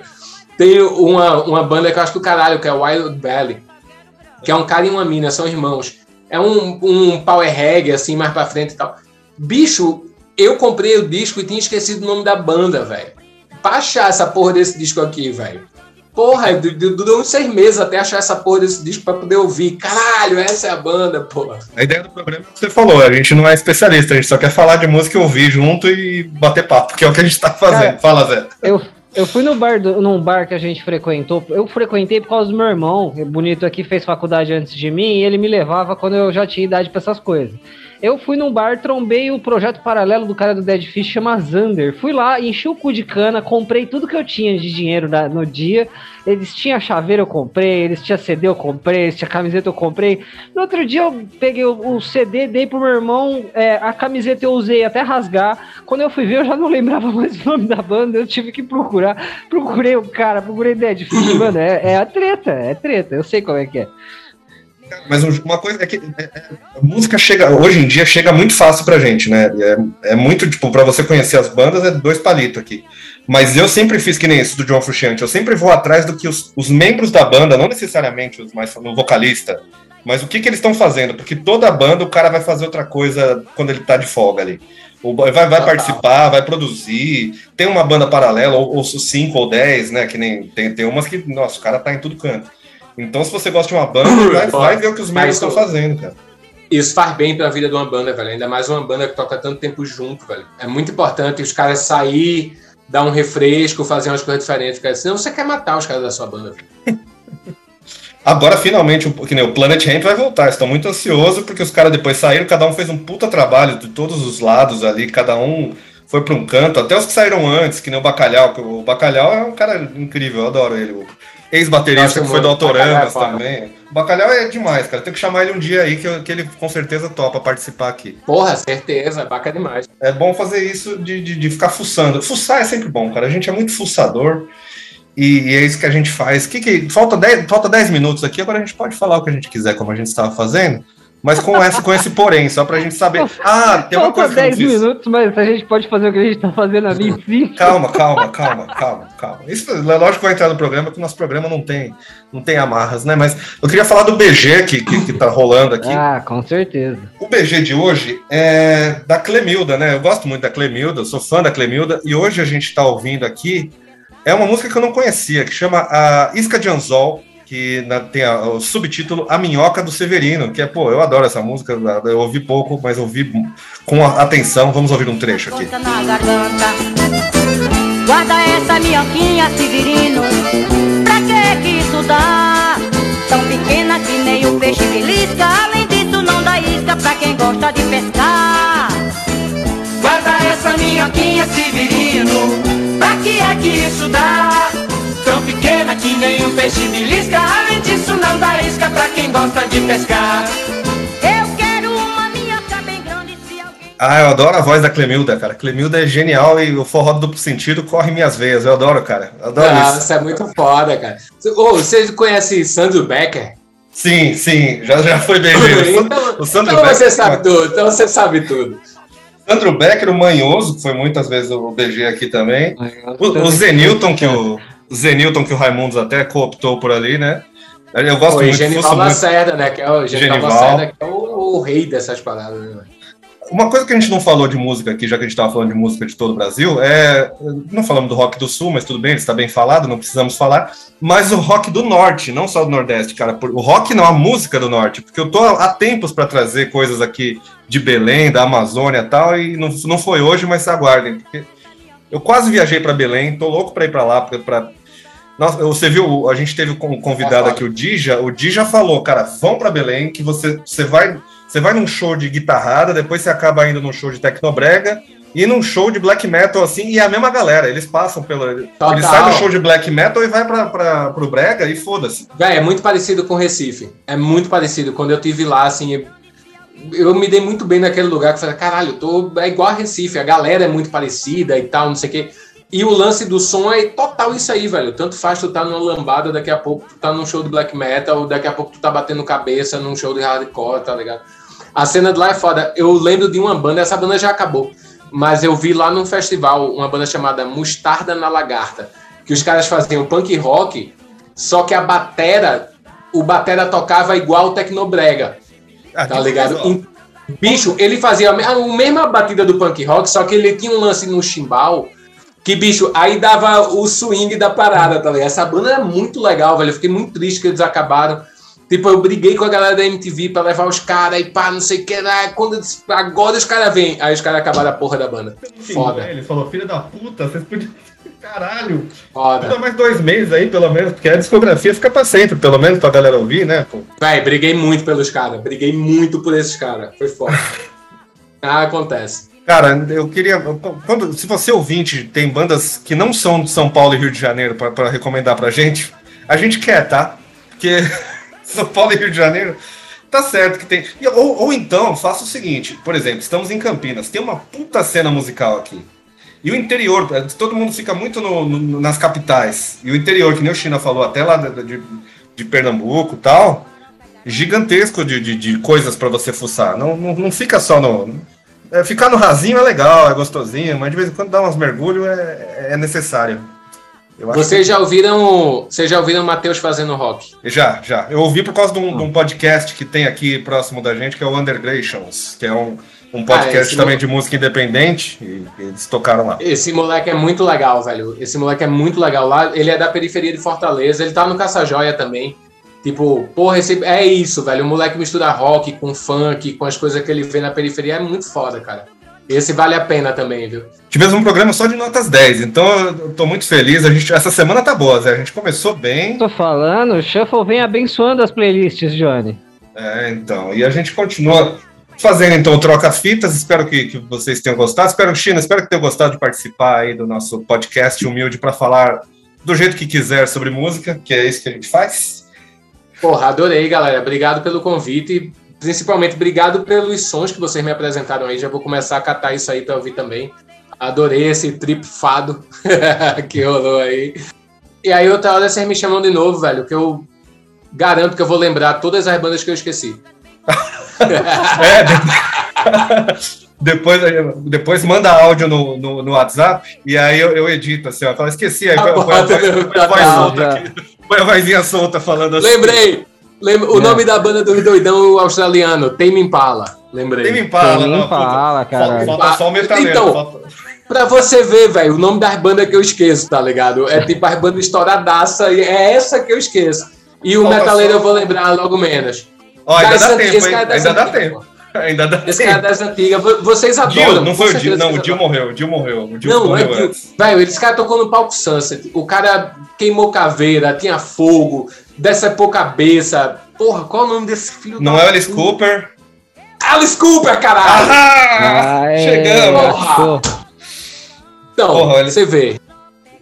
Tem uma, uma banda que eu acho do caralho, que é Wild Valley, que é um cara e uma mina, são irmãos. É um, um power reggae, assim, mais pra frente e tal. Bicho, eu comprei o disco e tinha esquecido o nome da banda, velho. Pra achar essa porra desse disco aqui, velho. Porra, durou uns seis meses até achar essa porra desse disco pra poder ouvir. Caralho, essa é a banda, porra. A ideia do programa é o que você falou, a gente não é especialista, a gente só quer falar de música e ouvir junto e bater papo, que é o que a gente tá fazendo. Cara, Fala, Zé. Eu, eu fui no bar, do, num bar que a gente frequentou, eu frequentei por causa do meu irmão, bonito aqui, fez faculdade antes de mim, e ele me levava quando eu já tinha idade pra essas coisas. Eu fui num bar, trombei o projeto paralelo do cara do Dead Fish, chama Zander. Fui lá, enchi o cu de cana, comprei tudo que eu tinha de dinheiro na, no dia. Eles tinham chaveiro, eu comprei. Eles tinham CD, eu comprei. Eles tinham camiseta, eu comprei. No outro dia, eu peguei o, o CD, dei pro meu irmão. É, a camiseta eu usei até rasgar. Quando eu fui ver, eu já não lembrava mais o nome da banda. Eu tive que procurar. Procurei o cara, procurei Dead Fish. Mano, é, é a treta, é treta. Eu sei como é que é. Mas uma coisa é que é, é, a música chega, hoje em dia, chega muito fácil pra gente, né? É, é muito, tipo, pra você conhecer as bandas, é dois palitos aqui. Mas eu sempre fiz que nem isso do John Frusciante, eu sempre vou atrás do que os, os membros da banda, não necessariamente os mais no vocalista, mas o que, que eles estão fazendo, porque toda banda o cara vai fazer outra coisa quando ele tá de folga ali. Vai, vai participar, vai produzir, tem uma banda paralela, ou, ou cinco ou dez, né? Que nem tem, tem umas que, nossa, o cara tá em tudo canto. Então, se você gosta de uma banda, vai, vai ver o que os membros estão fazendo, cara. Isso faz bem pra vida de uma banda, velho. Ainda mais uma banda que toca tanto tempo junto, velho. É muito importante os caras sair, dar um refresco, fazer umas coisas diferentes, cara. Senão você quer matar os caras da sua banda. Agora, finalmente, que nem o Planet Ramp vai voltar. Estou muito ansioso porque os caras depois saíram, cada um fez um puta trabalho de todos os lados ali, cada um foi para um canto, até os que saíram antes, que nem o Bacalhau. O Bacalhau é um cara incrível, eu adoro ele ex-baterista que foi do Autoramas é também. O Bacalhau é demais, cara. Tem que chamar ele um dia aí que, que ele com certeza topa participar aqui. Porra, certeza, baca demais. É bom fazer isso de, de, de, ficar fuçando. Fuçar é sempre bom, cara. A gente é muito fuçador. E, e é isso que a gente faz. Que, que, falta 10 falta dez minutos aqui, agora a gente pode falar o que a gente quiser, como a gente estava fazendo. Mas com, esse, com esse porém, só pra gente saber. Ah, tem uma coisa. 10 minutos, mas a gente pode fazer o que a gente tá fazendo ali em si. Calma, calma, calma, calma, calma. Isso lógico que vai entrar no programa, que o nosso programa não tem, não tem amarras, né? Mas eu queria falar do BG que, que, que tá rolando aqui. Ah, com certeza. O BG de hoje é da Clemilda, né? Eu gosto muito da Clemilda, sou fã da Clemilda, e hoje a gente tá ouvindo aqui. É uma música que eu não conhecia, que chama a Isca de Anzol, que na, tem a, o subtítulo A Minhoca do Severino, que é, pô, eu adoro essa música, eu ouvi pouco, mas ouvi com atenção. Vamos ouvir um trecho aqui. Guarda essa minhoquinha, Severino, pra que que isso dá? Tão pequena que nem o peixe belisca, além disso não dá isca pra quem gosta de pescar. Guarda essa minhoquinha, Severino, pra que é que isso dá? Tão pequena que nem um peixe belisca Além disso não dá isca pra quem gosta de pescar Eu quero uma minhoca bem grande se alguém... Ah, eu adoro a voz da Clemilda, cara. Clemilda é genial e o forró do duplo sentido corre minhas veias. Eu adoro, cara. Adoro Nossa, isso. é muito foda, cara. Oh, você conhece Sandro Becker? Sim, sim, já, já foi bem. então, o Sandro então Becker, você sabe tudo, então você sabe tudo. Sandro Becker, o Manhoso, que foi muitas vezes o BG aqui também. O, o Zenilton, que o, Zenilton, que o Raimundos até cooptou por ali, né? Eu gosto Pô, muito. Genival Lacerda, né? Que é o Genival, Lacerda, que é o, o, rei dessas paradas, né? Uma coisa que a gente não falou de música aqui, já que a gente estava falando de música de todo o Brasil, é. Não falamos do rock do sul, mas tudo bem, ele está bem falado, não precisamos falar. Mas o rock do norte, não só do Nordeste, cara. O rock não, a música do norte. Porque eu tô há tempos para trazer coisas aqui de Belém, da Amazônia e tal, e não, não foi hoje, mas aguardem. Porque eu quase viajei para Belém, tô louco para ir para lá, para nossa, você viu, a gente teve um convidado aqui, o Dija. O Dija falou, cara, vão para Belém, que você, você vai você vai num show de guitarrada, depois você acaba indo num show de tecnobrega e num show de black metal, assim, e é a mesma galera. Eles passam pela. Total. Eles saem do show de black metal e vai pra, pra, pro brega e foda-se. Véi, é muito parecido com Recife. É muito parecido. Quando eu tive lá, assim, eu me dei muito bem naquele lugar que eu falei, caralho, eu tô. É igual a Recife, a galera é muito parecida e tal, não sei o quê. E o lance do som é total isso aí, velho. Tanto faz tu tá numa lambada, daqui a pouco tu tá num show de black metal, daqui a pouco tu tá batendo cabeça num show de hardcore, tá ligado? A cena de lá é foda. Eu lembro de uma banda, essa banda já acabou, mas eu vi lá num festival uma banda chamada Mostarda na Lagarta, que os caras faziam punk rock, só que a batera, o batera tocava igual o Tecnobrega. Ah, tá ligado? Bicho, ele fazia a mesma batida do punk rock, só que ele tinha um lance no chimbal que, bicho, aí dava o swing da parada, tá ligado? Essa banda é muito legal, velho. Eu fiquei muito triste que eles acabaram. Tipo, eu briguei com a galera da MTV pra levar os caras e pá, não sei o que lá. Quando, agora os caras vêm. Aí os caras acabaram a porra da banda. Foda. Ele falou, filha da puta, vocês podiam. Caralho. Foda. Dá mais dois meses aí, pelo menos, porque a discografia fica pra sempre, pelo menos pra galera ouvir, né? Pô. Véi, briguei muito pelos caras. Briguei muito por esses caras. Foi foda. Ah, acontece. Cara, eu queria. Quando, se você ouvinte tem bandas que não são de São Paulo e Rio de Janeiro para recomendar pra gente, a gente quer, tá? Porque São Paulo e Rio de Janeiro, tá certo que tem. Ou, ou então, faça o seguinte: por exemplo, estamos em Campinas, tem uma puta cena musical aqui. E o interior, todo mundo fica muito no, no, nas capitais. E o interior, que nem o China falou, até lá de, de, de Pernambuco e tal, gigantesco de, de, de coisas para você fuçar. Não, não, não fica só no. É, ficar no rasinho é legal, é gostosinho, mas de vez em quando dar uns mergulhos é, é necessário. Vocês que... já ouviram. Vocês já ouviram o Matheus fazendo rock? Já, já. Eu ouvi por causa de um, de um, podcast que tem aqui próximo da gente, que é o Undergrations, que é um, um podcast ah, também de música independente, e eles tocaram lá. Esse moleque é muito legal, velho. Esse moleque é muito legal lá. Ele é da periferia de Fortaleza, ele tá no Caça Joia também. Tipo, porra, esse, é isso, velho. O moleque mistura rock com funk, com as coisas que ele vê na periferia. É muito foda, cara. Esse vale a pena também, viu? Tivemos um programa só de notas 10, então eu tô muito feliz. A gente, essa semana tá boa, Zé. A gente começou bem. Tô falando, o Shuffle vem abençoando as playlists, Johnny. É, então. E a gente continua fazendo então troca-fitas. Espero que, que, vocês tenham gostado. Espero, China, espero que tenham gostado de participar aí do nosso podcast humilde para falar do jeito que quiser sobre música, que é isso que a gente faz. Porra, adorei, galera. Obrigado pelo convite. Principalmente, obrigado pelos sons que vocês me apresentaram aí. Já vou começar a catar isso aí para ouvir também. Adorei esse trip fado que rolou aí. E aí, outra hora vocês me chamam de novo, velho, que eu garanto que eu vou lembrar todas as bandas que eu esqueci. é, depois, depois manda áudio no, no, no WhatsApp e aí eu, eu edito assim, ó. Eu falo, esqueci, aí põe a voz solta aqui. Põe a vozinha solta falando assim. Lembrei! Lembra, o é. nome da banda do doidão australiano, Tame Impala. Lembrei. Tame Impala, Tame Impala, cara. Falta, falta só o metaleiro. Então, falta... pra você ver, velho, o nome das bandas que eu esqueço, tá ligado? É tipo as bandas estouradaça, e é essa que eu esqueço. E o falta metaleiro só... eu vou lembrar logo menos. Ó, ainda, dá tempo, ainda dá tempo. Ainda dá Esse tempo. cara das antigas, vocês adoram. Dio, não foi o Dio, não, o Dio morreu, o Dio morreu. O Dio não, morreu é Dio. Velho, esse cara tocou no palco Sunset, o cara queimou caveira, tinha fogo, decepou cabeça, Porra, qual é o nome desse filho Não é Alice Cooper? Alice Cooper, caralho! Ah, ah chegamos! Porra. Então, Porra, você vê.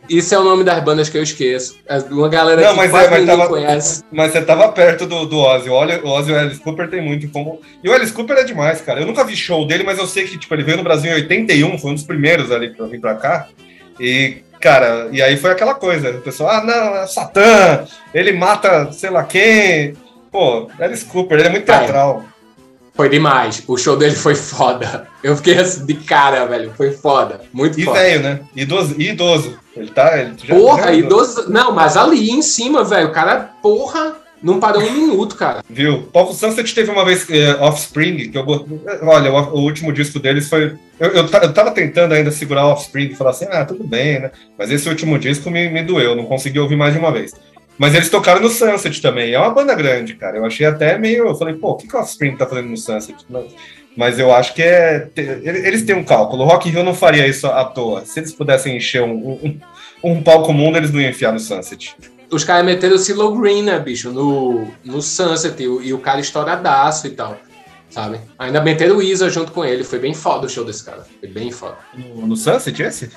Isso é o nome das bandas que eu esqueço. É uma galera não, que mas quase é, mas tava, conhece. Mas você tava perto do, do Ozzy. O Ozzy e o Alice Cooper tem muito em comum. E o Alice Cooper é demais, cara. Eu nunca vi show dele, mas eu sei que tipo, ele veio no Brasil em 81, foi um dos primeiros ali pra vir pra cá. E, cara, e aí foi aquela coisa. O pessoal, ah, não, é Satã, ele mata sei lá quem. Pô, Alice Cooper, ele é muito teatral. Foi demais. O show dele foi foda. Eu fiquei assim de cara, velho. Foi foda. Muito e foda. E velho, né? Idoso, idoso. Ele tá. Ele já, porra, já é idoso. idoso. Não, mas ali em cima, velho. O cara, porra. Não parou um minuto, cara. Viu? Paulo Sunset teve uma vez uh, Offspring, que eu Olha, o, o, último disco deles foi. Eu, eu, eu tava tentando ainda segurar o Offspring e falar assim, ah, tudo bem, né? Mas esse último disco me, me doeu, não consegui ouvir mais de uma vez. Mas eles tocaram no Sunset também. É uma banda grande, cara. Eu achei até meio. Eu falei, pô, o que, que o Offspring tá fazendo no Sunset? Mas eu acho que é. Eles têm um cálculo. O Rock Hill não faria isso à toa. Se eles pudessem encher um, um, um palco mundo, eles não iam enfiar no Sunset. Os caras meteram o Silo Green, né, bicho, no, no Sunset. E, e o cara estouradaço e tal. Sabe? Ainda meteram o Isa junto com ele. Foi bem foda o show desse cara. Foi bem foda. No, no Sunset, esse?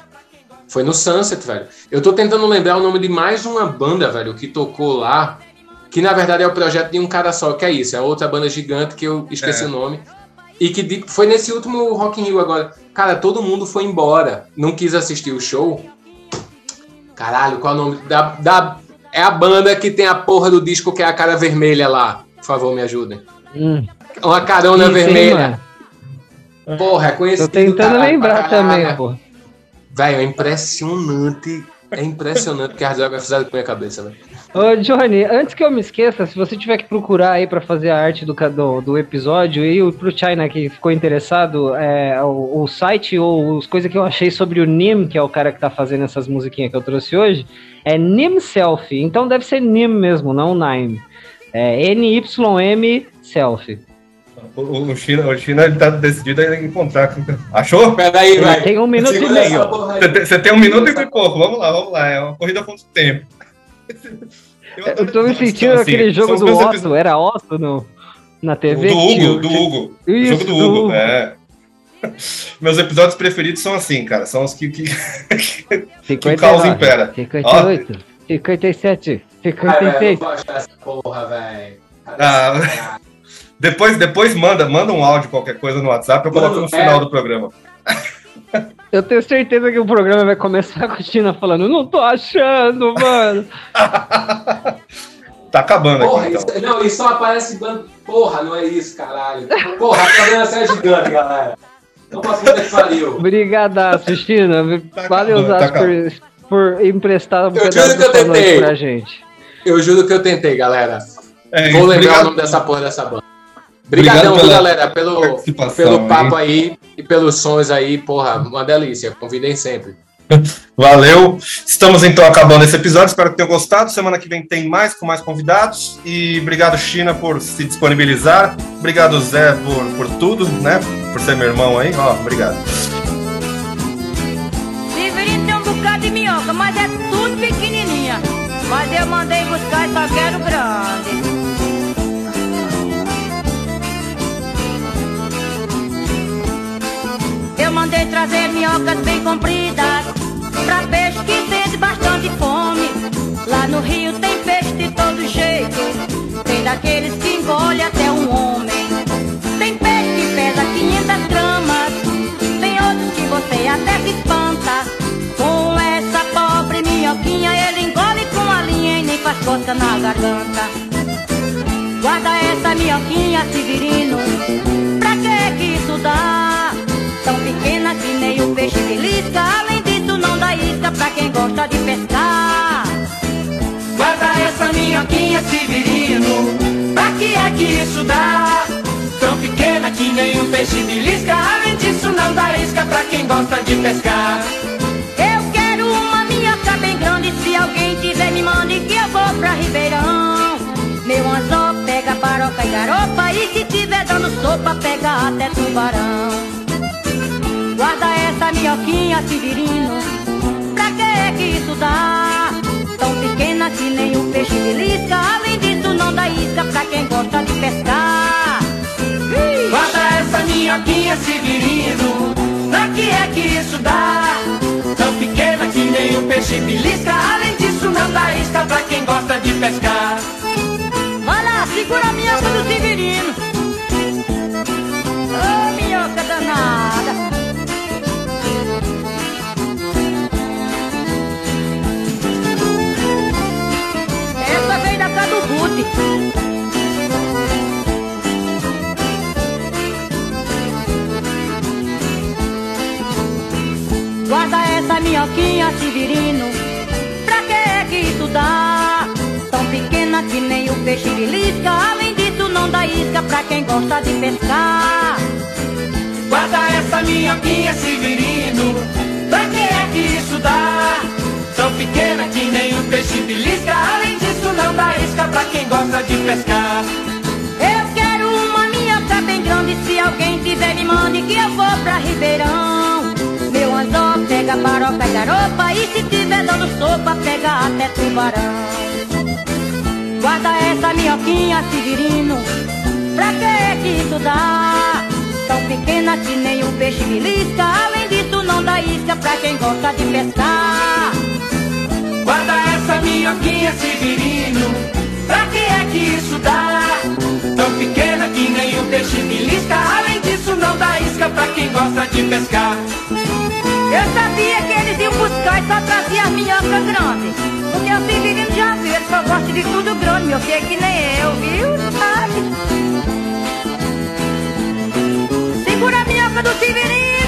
Foi no Sunset, velho. Eu tô tentando lembrar o nome de mais uma banda, velho, que tocou lá, que na verdade é o projeto de um cara só, que é isso, é outra banda gigante que eu esqueci é. o nome. E que foi nesse último Rock in Rio agora. Cara, todo mundo foi embora. Não quis assistir o show. Caralho, qual é o nome? Da, da, é a banda que tem a porra do disco que é a cara vermelha lá. Por favor, me ajudem. Hum. Uma carona vermelha. Porra, é conhecido. Tô tentando lembrar também, porra. Velho, é impressionante. É impressionante que a fizeram com a cabeça, velho. Ô, Johnny, antes que eu me esqueça, se você tiver que procurar aí para fazer a arte do, do, do, episódio e pro China que ficou interessado, é, o, o site ou as coisas que eu achei sobre o Nim, que é o cara que tá fazendo essas musiquinhas que eu trouxe hoje, é Nim Selfie. Então deve ser Nim mesmo, não Nime. É N-Y-M Selfie. O, o, China, o China ele tá decidido a encontrar. Achou? Peraí, vai. Tem um minuto e meio. Você tem um minuto e pouco. Vamos lá, vamos lá. É uma corrida contra o tempo. Eu, eu tô me sentindo assim, aquele jogo do Otto. Era Otto no, na TV? Do Hugo, do Hugo. Isso, o jogo do Hugo, é. Meus episódios preferidos são assim, cara. São os que, que, que o 59, caos impera. 58, 57, 56. essa porra, velho. Ah, depois, depois manda, manda um áudio, qualquer coisa no WhatsApp, eu coloco no É. final do programa. Eu tenho certeza que o programa vai começar com a Tina falando, não tô achando, mano. Tá acabando Porra, aqui, então. isso, não, isso só aparece bando. Porra, não é isso, caralho. Porra, a programação é gigante, galera. Então pra puta que pariu. Brigadaço, Tina. Valeu, acabando, Zaço, tá por, por emprestar um Eu pedaço juro que eu tentei. pra gente. Eu juro que eu tentei, galera. É, Vou lembrar obrigado. o nome dessa porra dessa banda. Obrigado Obrigadão, viu, pela galera, pelo, pelo papo aí e pelos sons aí, porra, uma delícia. Convidem sempre. Valeu. Estamos então acabando esse episódio. Espero que tenham gostado. Semana que vem tem mais com mais convidados. E obrigado, China, por se disponibilizar. Obrigado, Zé, por, por tudo, né? Por ser meu irmão aí. Ó, obrigado. Severino tem um bocado de minhoca, mas é tudo pequenininha. Mas eu mandei buscar e só quero grande. Mandei trazer minhocas bem compridas Pra peixe que sente bastante fome. Lá no rio tem peixe de todo jeito Tem daqueles que engole até um homem. Tem peixe que pesa 500 gramas Tem outros que você até se espanta. Com essa pobre minhoquinha Ele engole com a linha e nem faz coça na garganta. Guarda essa minhoquinha, Severino Pra que que isso dá? Pequena que nem o peixe belisca Além disso não dá isca pra quem gosta de pescar. Guarda essa minhoquinha, Severino Pra que é que isso dá? Tão pequena que nem um peixe belisca Além disso não dá isca pra quem gosta de pescar. Eu quero uma minhoca bem grande. Se alguém tiver me mande que eu vou pra Ribeirão. Meu anzol pega paroca e garopa. E se tiver dando sopa pega até tubarão Guarda essa minhoquinha, Severino Pra que é que isso dá? Tão pequena que nem o peixe belisca Além disso não dá isca pra quem gosta de pescar. Guarda essa minhoquinha, Severino Pra que é que isso dá? Tão pequena que nem um peixe belisca Além disso não dá isca pra quem gosta de pescar. Vai lá, segura a minhoca do Severino do Ruth Guarda essa minhoquinha, Severino. Pra que é que isso dá? Tão pequena que nem o peixe belisca Além disso não dá isca pra quem gosta de pescar. Guarda essa minhoquinha, Severino. Pra que é que isso dá? Tão pequena que nem um peixe belisca. Além disso não dá isca pra quem gosta de pescar. Eu quero uma minhoca bem grande. Se alguém tiver me mande que eu vou pra Ribeirão. Meu anzol pega paroca e garopa. E se tiver dando sopa pega até tubarão. Guarda essa minhoquinha, Severino Pra que é que isso dá? Tão pequena que nem um peixe belisca. Além disso não dá isca pra quem gosta de pescar Guarda essa minhoquinha, Severino. Pra que é que isso dá? Tão pequena que nem um peixe belisca. Além disso, não dá isca pra quem gosta de pescar. Eu sabia que eles iam buscar e só trazia a minhoca grande. Porque o Severino já viu, ele só gosta de tudo grande, meu filho, é que nem eu, viu? Sabe? Segura a minhoca do Severino!